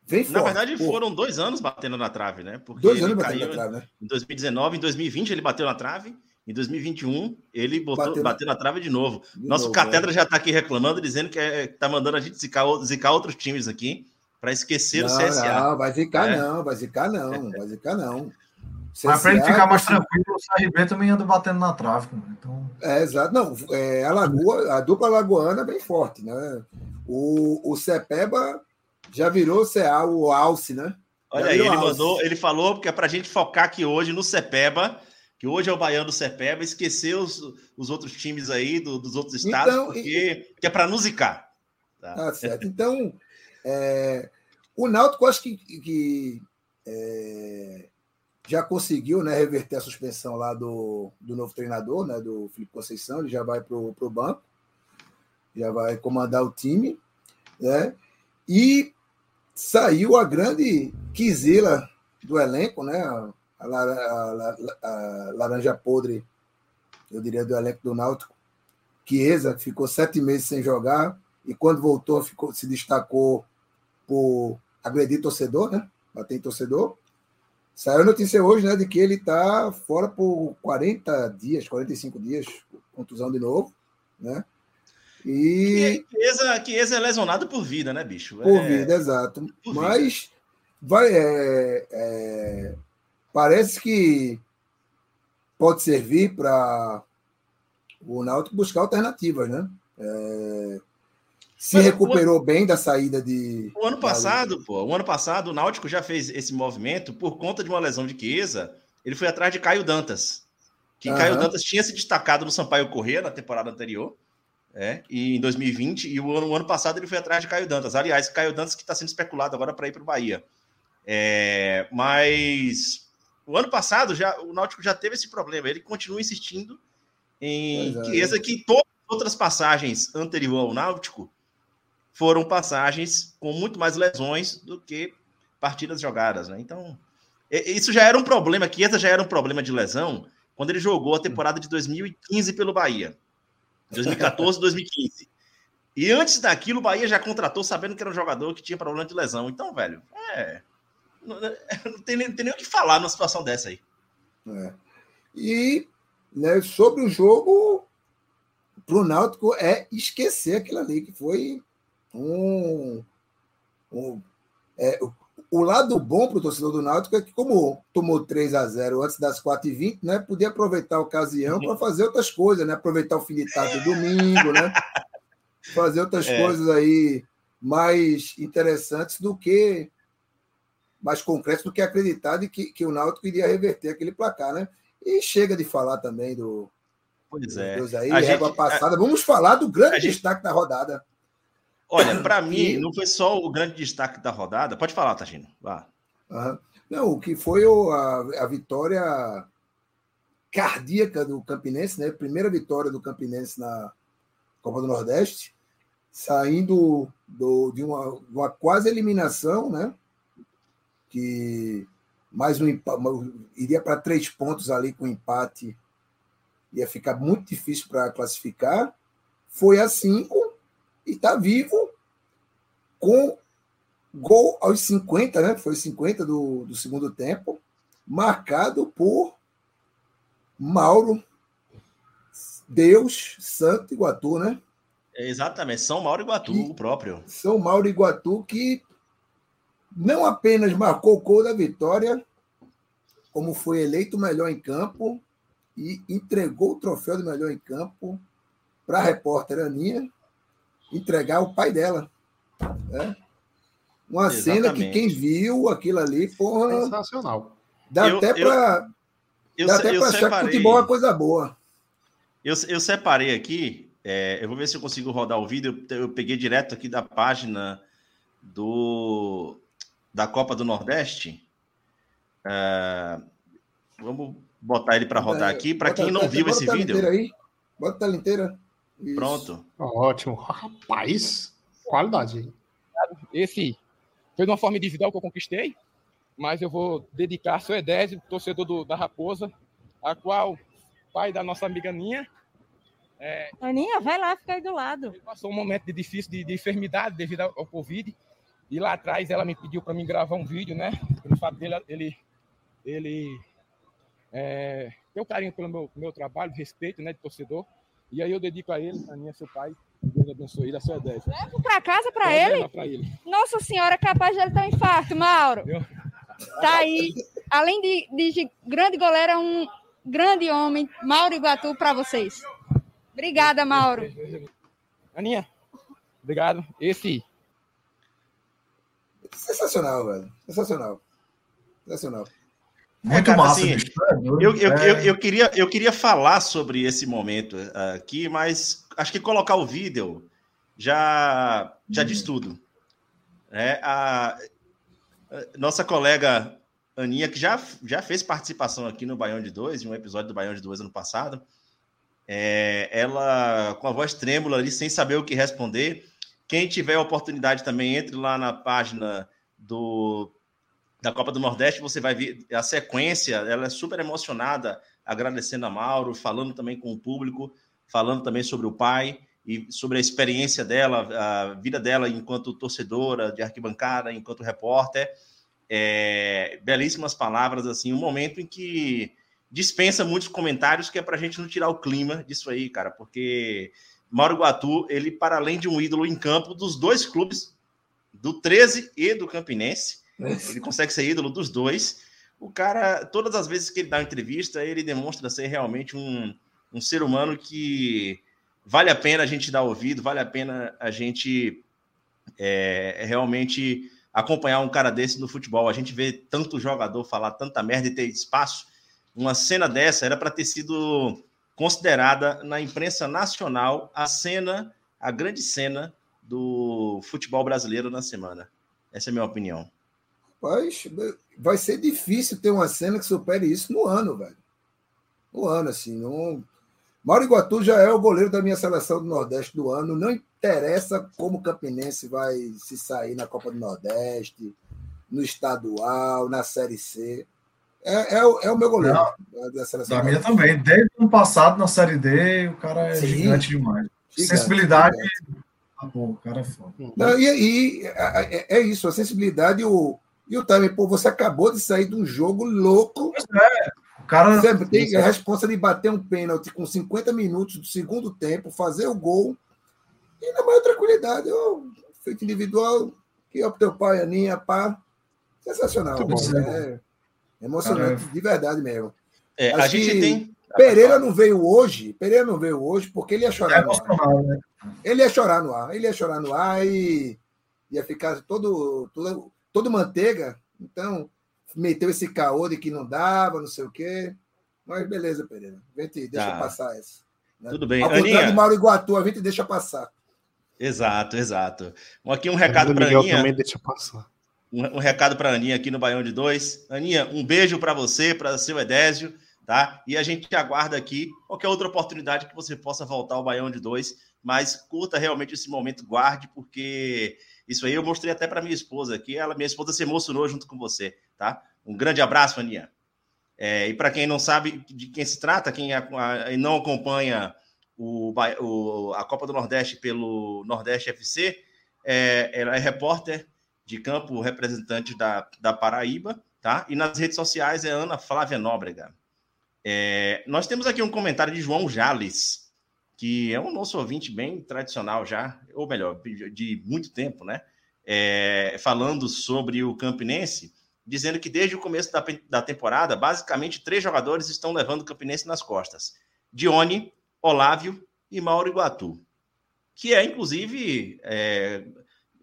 vem forte. Na verdade, Pô, foram dois anos batendo na trave, né? Porque dois anos batendo na trave, né? em 2019, em 2020 ele bateu na trave, em 2021 ele botou, Bateu bateu, na- na trave de novo. De Nosso novo, Catedra é. já está aqui reclamando, dizendo que é, tá mandando a gente zicar, o- zicar outros times aqui para esquecer o não, CSA. Não, vai zicar É. não, vai zicar não, vai zicar não. Mas para ele ficar mais assim, tranquilo, o CRB também anda batendo na trave. Então, É, exato. Não, é, a Lagoa, a dupla lagoana é bem forte, né? O, o Cepeba já virou CA, o Alce, né? Olha aí, ele alce. mandou, ele falou que é pra gente focar aqui hoje no Cepeba, que hoje é o baiano do Cepeba, esquecer os, os outros times aí do- dos outros estados, Então, porque que é para nos zicar. Tá? Tá certo. Então, é, o Náutico acho que, que, é, já conseguiu né, reverter a suspensão lá do, do novo treinador, né, do Felipe Conceição, ele já vai para o banco, já vai comandar o time, né? E saiu a grande quizila do elenco, né? A, a a laranja podre, eu diria, do elenco do Náutico. Chiesa ficou sete meses sem jogar e quando voltou ficou, se destacou por agredir torcedor, né? Bater em torcedor. Saiu a notícia hoje, né, de que ele está fora por 40 dias, 45 dias, contusão de novo, né? E E Chiesa, Chiesa é lesionado por vida, né, bicho? por É, vida, exato. por Mas vai, é, é, parece que pode servir para o Náutico buscar alternativas, né? É, se Mas recuperou bem da saída de. O ano passado, pô, o ano passado o Náutico já fez esse movimento por conta de uma lesão de Chiesa. Ele foi atrás de Caio Dantas. Que Aham. Caio Dantas tinha se destacado no Sampaio Corrêa na temporada anterior, é, e em 2020, e o ano, o ano passado ele foi atrás de Caio Dantas. Aliás, Caio Dantas que está sendo especulado agora para ir para o Bahia. É, mas o ano passado já o Náutico já teve esse problema. Ele continua insistindo em Pois é. Chiesa, que todas as outras passagens anterior ao Náutico foram passagens com muito mais lesões do que partidas jogadas, né? Então, isso já era um problema, Chiesa já era um problema de lesão quando ele jogou a temporada de 2015 pelo Bahia. 2014, 2015. E antes daquilo, o Bahia já contratou sabendo que era um jogador que tinha problema de lesão. Então, velho, é. Não, não tem, nem- não tem nem o que falar numa situação dessa aí. É. E né, sobre o jogo, para o Náutico é esquecer aquilo ali, que foi um. um- é, o- lado bom para o torcedor do Náutico é que, como tomou 3 a 0 antes das 4h20, né, podia aproveitar a ocasião para fazer outras coisas, né? Aproveitar o fim de tarde do domingo, né? Fazer outras É. coisas aí mais interessantes do que mais concretos do que acreditar de que, que o Náutico iria reverter aquele placar, né? E chega de falar também do Pois é. Deus aí, A régua gente- passada. Vamos falar do grande a gente- destaque da rodada. Olha, para mim, não foi só o grande destaque da rodada. Pode falar, Tagino. Vá. Aham. Não, o que foi a, a vitória cardíaca do Campinense, né? Primeira vitória do Campinense na Copa do Nordeste, saindo do- de, uma, uma quase eliminação, né? Que mais um iria para três pontos ali com empate, ia ficar muito difícil para classificar. Foi a cinco e está vivo com gol aos 50, né? Foi 50 do, do segundo tempo, marcado por Mauro, Deus, Santo Iguatu, né? Exatamente, São Mauro Iguatu, E- o próprio. São Mauro Iguatu, que não apenas marcou o gol da vitória, como foi eleito o melhor em campo e entregou o troféu de melhor em campo para a repórter Aninha entregar ao pai dela. né? Uma cena que Exatamente. quem viu aquilo ali, porra, Sensacional. dá Eu- até para Eu, dá até pra achar que futebol é coisa boa. eu, eu separei aqui, é, eu vou ver se eu consigo rodar o vídeo. Eu, eu peguei direto aqui da página do da Copa do Nordeste. É, vamos botar ele para rodar aqui. Para quem não viu bota esse a tela vídeo, inteira aí. Bota a tela inteira. Isso. pronto. Ótimo. Rapaz, qualidade. hein? Esse foi de uma forma individual que eu conquistei, mas eu vou dedicar seu Edésio, torcedor do- da Raposa, a qual pai da nossa amiga Ninha, Aninha, vai lá, fica aí do lado. ele passou um momento de difícil de, de enfermidade devido ao, ao Covid. E lá atrás ela me pediu para mim gravar um vídeo, né? Pelo fato dele, ele, ele é, tem um carinho pelo meu, meu trabalho, respeito, né, de torcedor. E aí eu dedico a ele, a Ninha, seu pai. Deus abençoe ele, a sua Edésio. Leva pra casa pra Pode ele. pra ele. Nossa senhora, é capaz de ele ter um infarto, Mauro. Tá aí. Além de, de grande goleiro, é um grande homem. Mauro Iguatu pra vocês. Obrigada, Mauro. Aninha, obrigado. Esse Sensacional, velho. Sensacional. Sensacional. Muito cara, massa, assim. É doido. Eu, eu, É. eu, eu queria, eu queria falar sobre esse momento eh, aqui, mas acho que colocar o vídeo já, já diz tudo. É, a, a nossa colega Aninha, que já, já fez participação aqui no Baião de Dois, em um episódio do Baião de Dois ano passado, é, ela com a voz trêmula ali, sem saber o que responder. Quem tiver a oportunidade também, entre lá na página do da Copa do Nordeste, você vai ver a sequência, ela é super emocionada, agradecendo a Mauro, falando também com o público, falando também sobre o pai e sobre a experiência dela, a vida dela enquanto torcedora de arquibancada, enquanto repórter. É, belíssimas palavras, assim, um momento em que dispensa muitos comentários, que é para a gente não tirar o clima disso aí, cara, porque Mauro Guatu, ele, para além de um ídolo em campo dos dois clubes, do 13 e do Campinense, ele consegue ser ídolo dos dois. O cara, todas as vezes que ele dá uma entrevista, ele demonstra ser realmente um, um ser humano que vale a pena a gente dar ouvido, vale a pena a gente é, realmente acompanhar um cara desse no futebol. A gente vê tanto jogador falar tanta merda e ter espaço. Uma cena dessa era para ter sido considerada na imprensa nacional a cena, a grande cena do futebol brasileiro na semana. Essa é a minha opinião. Mas vai ser difícil ter uma cena que supere isso no ano, velho. No ano, assim. Não... Mauro Iguatu já é o goleiro da minha seleção do Nordeste do ano. Não interessa como o Campinense vai se sair na Copa do Nordeste, no estadual, na Série C. É, é, o, é o meu goleiro da seleção. Da minha Nordeste. também. Desde o ano passado, na Série D, o cara é Sim. gigante demais. Gigante, Sensibilidade. gigante. Ah, pô, o cara é foda. Não, e e é, é isso, a sensibilidade e o, e o timing. Pô, você acabou de sair de um jogo louco. O cara. Você tem a responsa de bater um pênalti com 50 minutos do segundo tempo, fazer o gol. E na maior tranquilidade, ó, feito individual, que é o teu pai, Aninha, pá. Sensacional. Bom. É emocionante, de verdade mesmo. É, a gente tem. Pereira não veio hoje, Pereira não veio hoje porque ele ia É chorar no ar. né? Ele ia chorar no ar, ele ia chorar no ar e ia ficar todo, todo, todo manteiga. Então, meteu esse caô de que não dava, não sei o quê. Mas beleza, Pereira. A gente deixa Tá. passar essa. né? Tudo bem. Ao contrário Aninha. do Mauro Iguatu, a gente deixa passar. Exato, exato. Aqui um recado para Aninha. também deixa passar. Um, um recado para Aninha aqui no Baião de Dois. Aninha, um beijo para você, para seu Edésio, tá? E a gente aguarda aqui qualquer outra oportunidade que você possa voltar ao Baião de Dois, mas curta realmente esse momento, guarde, porque isso aí eu mostrei até para minha esposa aqui, ela, minha esposa se emocionou junto com você, tá? Um grande abraço, Aninha. É, e para quem não sabe de quem se trata, quem a- a- não acompanha o, o- a Copa do Nordeste pelo Nordeste FC, é, ela é repórter de campo, representante da, da Paraíba, tá? E nas redes sociais é Ana Flávia Nóbrega. É, nós temos aqui um comentário de João Jales, que é um nosso ouvinte bem tradicional já, ou melhor, de muito tempo, né? É, falando sobre o Campinense, dizendo que desde o começo da, da temporada, basicamente três jogadores estão levando o Campinense nas costas: Dione, Olávio e Mauro Iguatu. Que é, inclusive, é,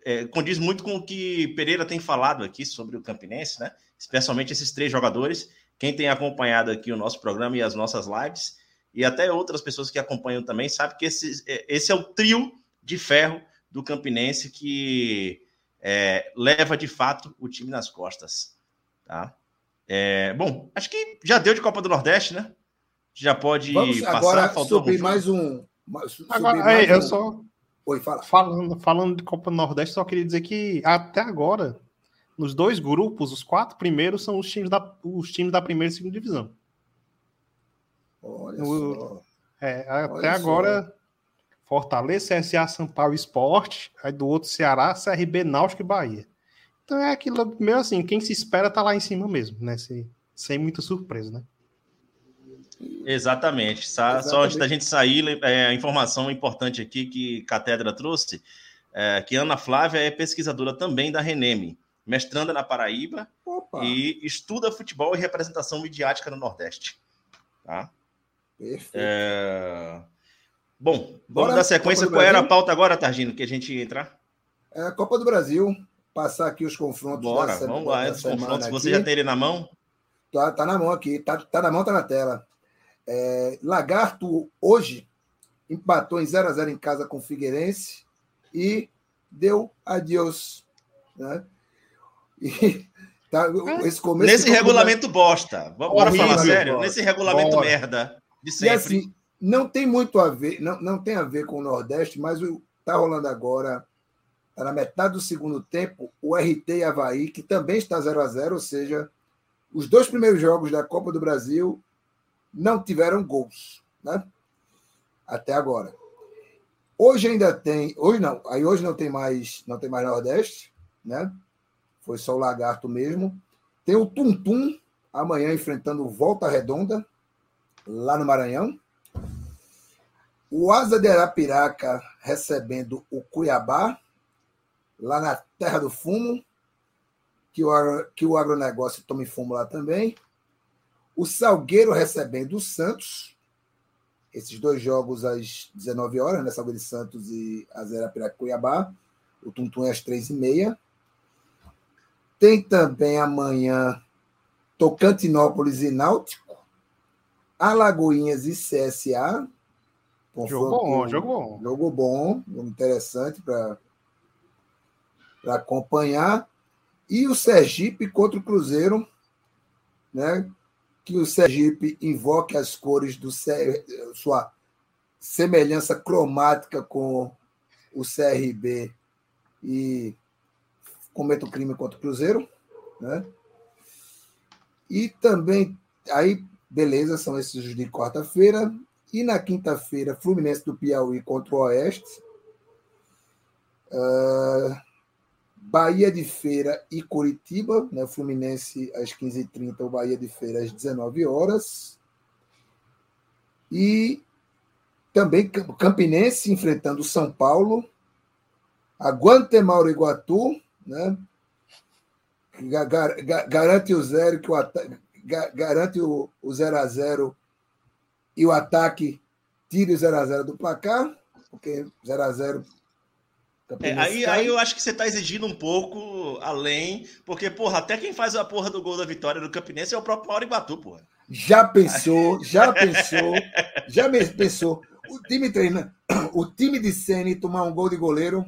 é, condiz muito com o que Pereira tem falado aqui sobre o Campinense, né? Especialmente esses três jogadores. Quem tem acompanhado aqui o nosso programa e as nossas lives, e até outras pessoas que acompanham também, sabe que esse, é, esse é o trio de ferro do Campinense que é, leva de fato o time nas costas. Tá? É, bom, acho que já deu de Copa do Nordeste, né? Já pode Vamos passar. agora faltou subir mais um. subir Agora, mais é, eu um- só Oi, fala. falando, falando de Copa do Nordeste, só queria dizer que até agora, nos dois grupos, os quatro primeiros são os times da, os times da primeira e segunda divisão. Olha O- só. É, até Olha agora, Fortaleza, CSA, São Paulo Esporte, aí do outro Ceará, CRB, Náutico e Bahia. Então é aquilo meio assim, quem se espera tá lá em cima mesmo, né? Sem, sem muita surpresa, né? Exatamente. Sa- Só antes da gente sair, é, a informação importante aqui que Catedra trouxe, é, que Ana Flávia é pesquisadora também da Reneme, mestranda na Paraíba Opa, e estuda futebol e representação midiática no Nordeste. Tá? Perfeito. É, Bom, vamos Bora, dar sequência. Qual era a pauta agora, Targino, que a gente ia entrar? É a Copa do Brasil. Passar aqui os confrontos. Bora, da vamos lá, os confrontos. Você aqui. já tem ele na mão? Tá, tá na mão aqui, tá, tá na mão, tá na tela. É, Lagarto hoje empatou em 0x0 em casa com o Figueirense e deu adiós. Né? E tá, esse começo Nesse regulamento bosta. Vamos falar sério? bora. Nesse regulamento Bora. merda de E sempre. assim, não tem muito a ver, não, não tem a ver com o Nordeste, mas o tá rolando agora, tá na metade do segundo tempo, o RT e Havaí, que também está 0 a 0 ou seja, os dois primeiros jogos da Copa do Brasil não tiveram gols, né? Até agora. Hoje ainda tem, hoje não, aí hoje não tem mais, não tem mais Nordeste, né? Foi só o Lagarto mesmo. Tem o Tum Tum amanhã enfrentando Volta Redonda lá no Maranhão. O Asa de Arapiraca recebendo o Cuiabá, lá na Terra do Fumo, que o, que o agronegócio tome fumo lá também. O Salgueiro recebendo o Santos, esses dois jogos às 19 horas, né? Salgueiro Santos e Asa de Arapiraca Cuiabá. O Tuntum é às 3h30. Tem também amanhã Tocantinópolis e Náutico, Alagoinhas e CSA. Jogo bom, jogo bom. Jogo bom, interessante para acompanhar. E o Sergipe contra o Cruzeiro, né? Que o Sergipe invoque as cores do sua semelhança cromática com o CRB e cometa o crime contra o Cruzeiro, né? E também aí beleza, são esses de quarta-feira. E na quinta-feira, Fluminense do Piauí contra o Oeste. Ah, Bahia de Feira e Curitiba, né? Fluminense às 15h30, o Bahia de Feira às 19 horas. E também Cam- Campinense enfrentando o São Paulo. A Guantemala Iguatu, né? Ga- ga- ga- garante o zero, que o ata- ga- garante o, o 0 a 0 e o ataque tira o 0 a 0 do placar, porque 0 a 0 É, aí, aí eu acho que você tá exigindo um pouco além, porque, porra, até quem faz a porra do gol da vitória do Campinense é o próprio Mauro Iguatu, porra. Já pensou, já pensou, já pensou. O time treina, o time de Sene tomar um gol de goleiro.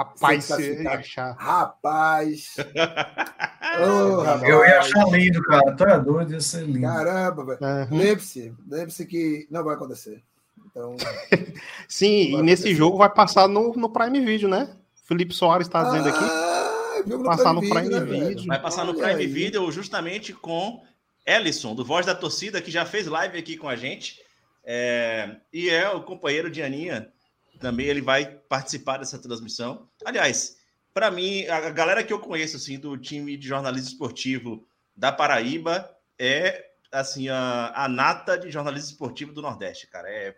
Rapaz, você ia classificar. achar. Rapaz. Ô, rapaz. Eu ia achar lindo, cara. Tu é doido, ia ser lindo. Caramba, velho. Aham. Lembre-se, lembre-se que não vai acontecer. Então, Sim, Vai e nesse acontecer. jogo vai passar no, no Prime Video, né? Felipe Soares está dizendo aqui. Ah, jogo Passar no Prime Prime Video, né, Video. Vai passar no Olha Prime aí. Video justamente com Ellison, do Voz da Torcida, que já fez live aqui com a gente. É, e é o companheiro de Aninha. Também ele vai participar dessa transmissão. Aliás, para mim, a galera que eu conheço assim do time de jornalismo esportivo da Paraíba é assim, a, a nata de jornalismo esportivo do Nordeste, cara. É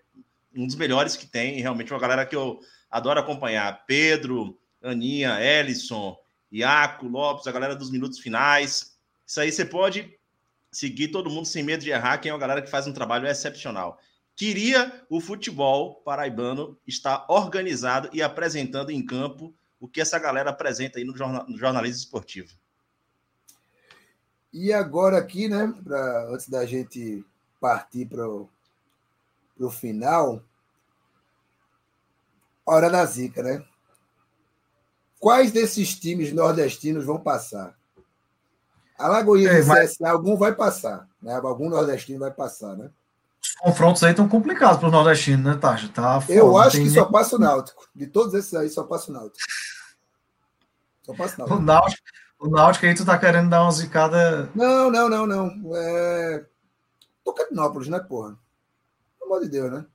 um dos melhores que tem, realmente uma galera que eu adoro acompanhar. Pedro, Aninha, Ellison, Iaco, Lopes, a galera dos minutos finais. Isso aí você pode seguir todo mundo sem medo de errar, que é uma galera que faz um trabalho excepcional. Queria o futebol paraibano estar organizado e apresentando em campo o que essa galera apresenta aí no, jornal, no jornalismo esportivo. E agora aqui, né, pra, antes da gente partir para o final, hora da zica, né? Quais desses times nordestinos vão passar? Alagoinha e mas... Algum vai passar, né? Algum nordestino vai passar, né? Os confrontos aí estão complicados para o nordestino, né, Taja? Tá foda, Eu acho que nem... só passa o Náutico. De todos esses aí, só passa o Náutico. Só passa o Náutico. O Náutico, o Náutico aí tu tá querendo dar uma zicada. Não, não, não, não. É. Tocantinópolis, né, porra? Pelo amor de Deus, né?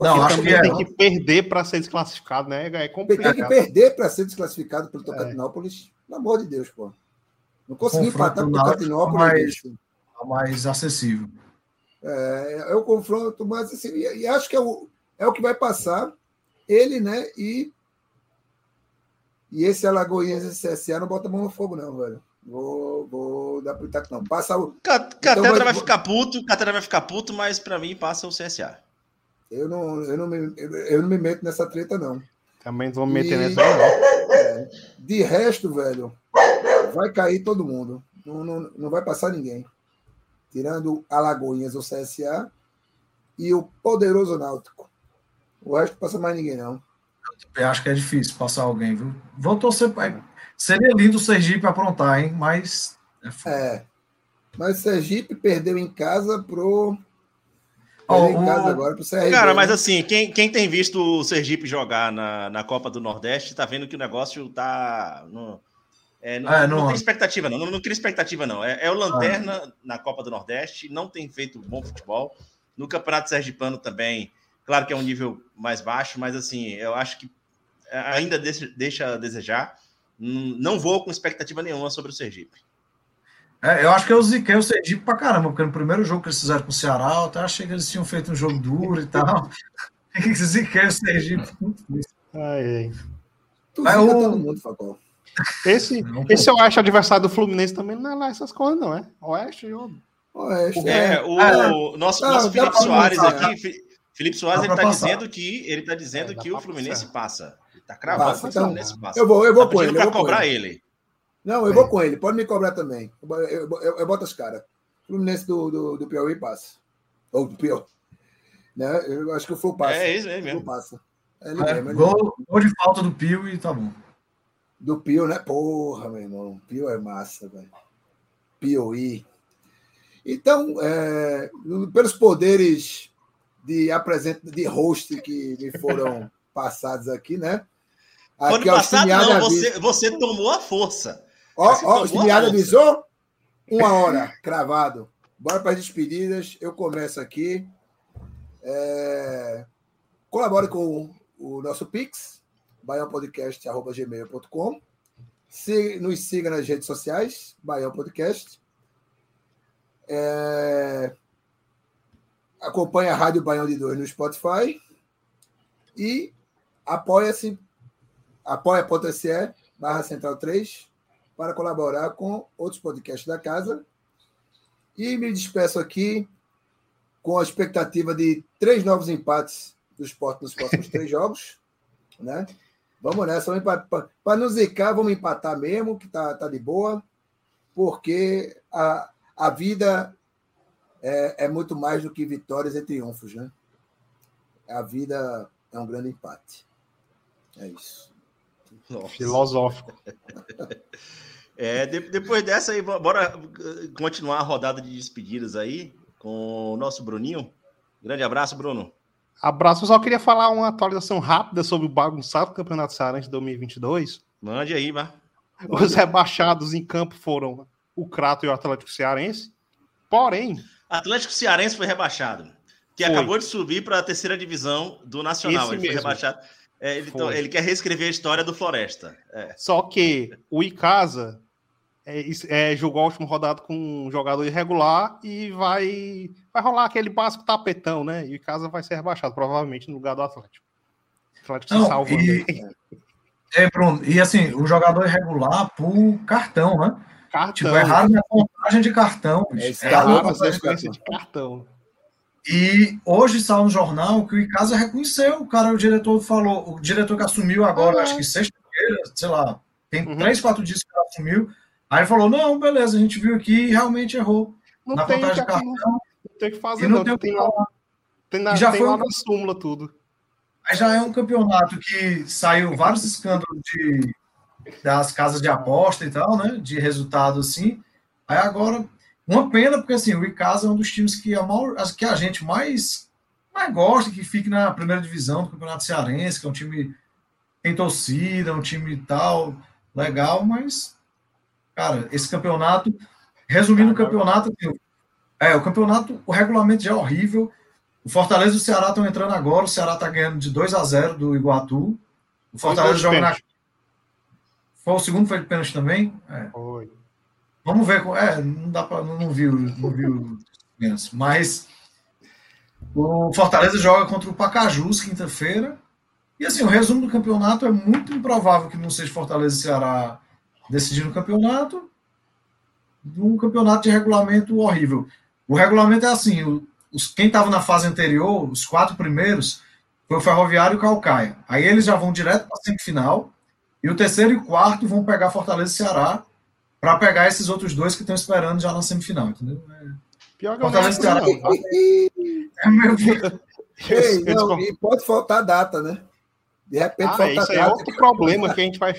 Não, acho que é. tem que perder para ser desclassificado, né? É complicado. Tem que perder para ser desclassificado pelo Tocantinópolis. É. Pelo amor de Deus, pô. Não consegui empatar com o Tocantinópolis. Mais, mais acessível. É, é o confronto mais acessível. E, e acho que é o, é o que vai passar. Ele, né? E, e esse Alagoinhas e CSA não bota a mão no fogo, não, velho. Vou, vou dar pro Itaco, não. Passa o. Catedra então, vai, vai ficar puto, Catedra vai ficar puto, mas para mim passa o CSA. Eu não, eu, não me, eu não me meto nessa treta, não. Também não vou me meter e, nessa, não. É, de resto, velho, vai cair todo mundo. Não, não, não vai passar ninguém. Tirando Alagoinhas ou CSA e o poderoso Náutico. O resto passa mais ninguém, não. Eu acho que é difícil passar alguém, viu? Vou torcer. Seria lindo o Sergipe aprontar, hein? Mas. É, é. Mas o Sergipe perdeu em casa pro Oh, em casa agora pro CRB. Cara, mas assim, quem, quem tem visto o Sergipe jogar na, na Copa do Nordeste tá vendo que o negócio tá. No, é, não, é, não, não, tem expectativa, não. Não, não cria expectativa, não. É, é o Lanterna ah. na Copa do Nordeste, não tem feito bom futebol. No Campeonato Sergipano também, claro que é um nível mais baixo, mas assim, eu acho que ainda deixa, deixa a desejar. Não vou com expectativa nenhuma sobre o Sergipe. É, eu acho que eu ziquei o Sergipe pra caramba, porque no primeiro jogo que eles fizeram com o Ceará, eu até achei que eles tinham feito um jogo duro e tal. ziquei o Sergipe. Ai, ai. Tu Mas o... todo mundo, Facol. Esse, esse eu acho adversário do Fluminense também não é lá essas coisas, não, é? Oeste Oeste. É, é. o é. nosso, ah, nosso Felipe Soares passar, aqui, Felipe Soares, ele tá dizendo que ele tá dizendo é, que o Fluminense passa. Ele tá cravando passa, que o então, Fluminense passa. Eu vou, eu vou tá ele. Pra cobrar ele. Não, eu vou com ele. Pode me cobrar também. Eu, eu, eu, eu boto as caras. Fluminense do, do, do Piauí passa. Ou do Piauí. Né? Eu acho que o Flu passa. É isso aí mesmo. passa. É, ele é, mesmo, gol, gol de falta do Pio e tá bom. Do Pio, né? Porra, meu irmão. Pio é massa, velho. Piauí. Então, é, pelos poderes de apresento de host que me foram passados aqui, né? Aqui, ano passado, não, você, você tomou a força. Ó, ó, o avisou? Uma hora, cravado. Bora para as despedidas. Eu começo aqui. É... Colabore com o nosso Pix, baiãopodcast.gmail.com. Se, nos siga nas redes sociais, Baião Podcast. É... Acompanhe a Rádio Baião de Dois no Spotify. E apoia-se apoia.se barra central 3 para colaborar com outros podcasts da casa. E me despeço aqui com a expectativa de três novos empates do esporte nos próximos três jogos. Né? Vamos nessa. Para não zicar, vamos empatar mesmo, que tá, tá de boa, porque a, a vida é, é muito mais do que vitórias e triunfos. Né? A vida é um grande empate. É isso. Nossa. Filosófico. É, de, depois dessa aí, bora continuar a rodada de despedidas aí com o nosso Bruninho. Grande abraço, Bruno. Abraço. Só queria falar uma atualização rápida sobre o bagunçado Campeonato Cearense 2022. Mande aí, vá. Os rebaixados em campo foram o Crato e o Atlético Cearense. Porém. Atlético Cearense foi rebaixado. Que foi. acabou de subir para a terceira divisão do Nacional. Esse Ele mesmo. foi rebaixado. É, ele, então, ele, quer reescrever a história do Floresta. É. Só que o Icasa é, é, jogou a última rodada com um jogador irregular e vai, vai rolar aquele básico tapetão, né? E o Casa vai ser rebaixado, provavelmente, no lugar do Atlético. O Atlético se Não, salvando. e- aí. É, Bruno, e assim, o jogador irregular por cartão, né? Cartão. Tipo, é raro na contagem de cartão. É É raro Raro pra a ser sequência de cartão. E hoje saiu no jornal que o Icasa reconheceu, o cara, o diretor falou, o diretor que assumiu agora, Ah. acho que sexta-feira, sei lá, tem Uhum. três, quatro dias que ele assumiu. Aí ele falou: não, beleza, a gente viu aqui e realmente errou. Não na tem, contagem de cartão, não tem o que fazer, e não não. tem Tem, que lá, tem, na, já tem foi lá um- na súmula tudo. Aí já é um campeonato que saiu vários escândalos de, das casas de aposta e tal, né? De resultado assim. Aí agora, uma pena, porque assim, o Icasa é um dos times que a, maior, que a gente mais, mais gosta, que fique na primeira divisão do Campeonato Cearense, que é um time tem torcida, um time tal, legal, mas, cara, esse campeonato, resumindo o campeonato, é, o campeonato, o regulamento já é horrível. O Fortaleza e o Ceará estão entrando agora. O Ceará está ganhando de 2 a 0 do Iguatu. O Fortaleza joga na. Foi o segundo, foi de pênalti também. É. Foi. Vamos ver. É, não dá para. Não, não viu. Não viu. Mas o Fortaleza joga contra o Pacajus quinta-feira. E assim, o resumo do campeonato é muito improvável que não seja Fortaleza e Ceará decidindo o campeonato. Um campeonato de regulamento horrível. O regulamento é assim: o- os, quem estava na fase anterior, os quatro primeiros, foi o Ferroviário e o Calcaia. Aí eles já vão direto para a semifinal. E o terceiro e o quarto vão pegar Fortaleza e Ceará para pegar esses outros dois que estão esperando já na semifinal, entendeu? É, Pior que eu não Fortaleza e Ceará. não. é meio- Ei, não, e pode faltar data, né? De repente Ah, falta isso aí é outro problema que a gente vai.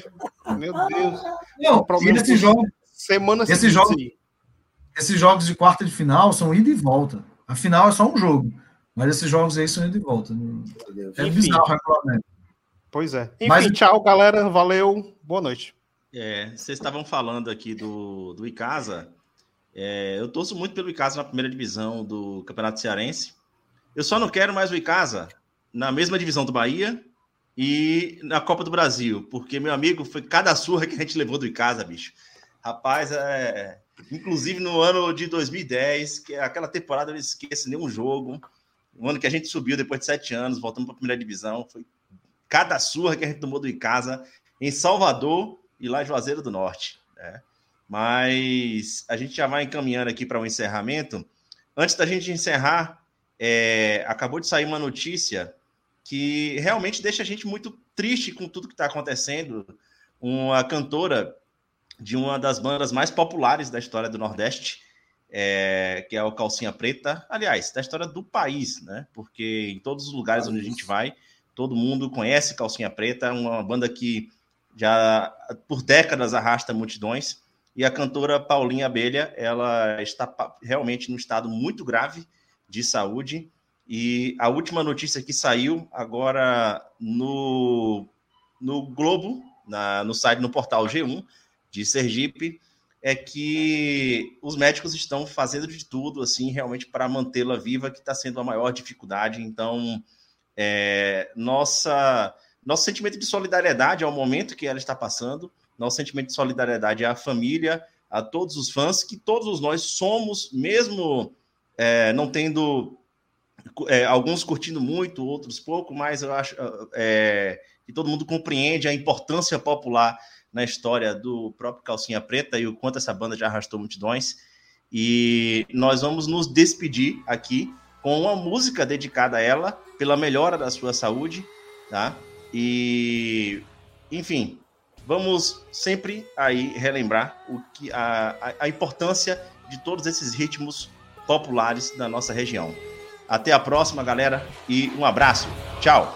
Meu Deus. Não, problema e esses jogos, Semana Esse seguinte jogo- esses jogos de quarta de final são ida e volta. A final é só um jogo. Mas esses jogos aí são ida e volta. Não- Meu Deus. É Enfim. bizarro o regulamento. Pois é. Enfim, Mas- tchau, galera. Valeu. Boa noite. É, vocês estavam falando aqui do, do Icasa. É, eu torço muito pelo Icasa na primeira divisão do Campeonato Cearense. Eu só não quero mais o Icasa na mesma divisão do Bahia e na Copa do Brasil, porque, meu amigo, foi cada surra que a gente levou do Icasa, bicho. Rapaz, é... inclusive no ano de 2010, que é aquela temporada eu não esqueço nenhum jogo. O ano que a gente subiu depois de sete anos, voltamos para a primeira divisão. Foi cada surra que a gente tomou do Icasa em Salvador e lá em Juazeiro do Norte. né? Mas a gente já vai encaminhando aqui para o encerramento. Antes da gente encerrar, é, acabou de sair uma notícia que realmente deixa a gente muito triste com tudo que está acontecendo. Uma cantora de uma das bandas mais populares da história do Nordeste, é, que é o Calcinha Preta, aliás, da história do país, né? Porque em todos os lugares onde a gente vai, todo mundo conhece Calcinha Preta, uma banda que já por décadas arrasta multidões. E a cantora Paulinha Abelha, ela está realmente num estado muito grave de saúde. E a última notícia que saiu agora no, no Globo, na- no site, no portal G1 de Sergipe, é que os médicos estão fazendo de tudo, assim, realmente para mantê-la viva, que está sendo a maior dificuldade. Então, é, nossa, nosso sentimento de solidariedade ao momento que ela está passando, nosso sentimento de solidariedade à família, a todos os fãs, que todos nós somos, mesmo é, não tendo é, alguns curtindo muito, outros pouco, mas eu acho é, que todo mundo compreende a importância popular na história do próprio Calcinha Preta e o quanto essa banda já arrastou multidões. E nós vamos nos despedir aqui com uma música dedicada a ela, pela melhora da sua saúde, tá? E, enfim, vamos sempre aí relembrar o que a, a, importância de todos esses ritmos populares da nossa região. Até a próxima, galera, e um abraço. Tchau.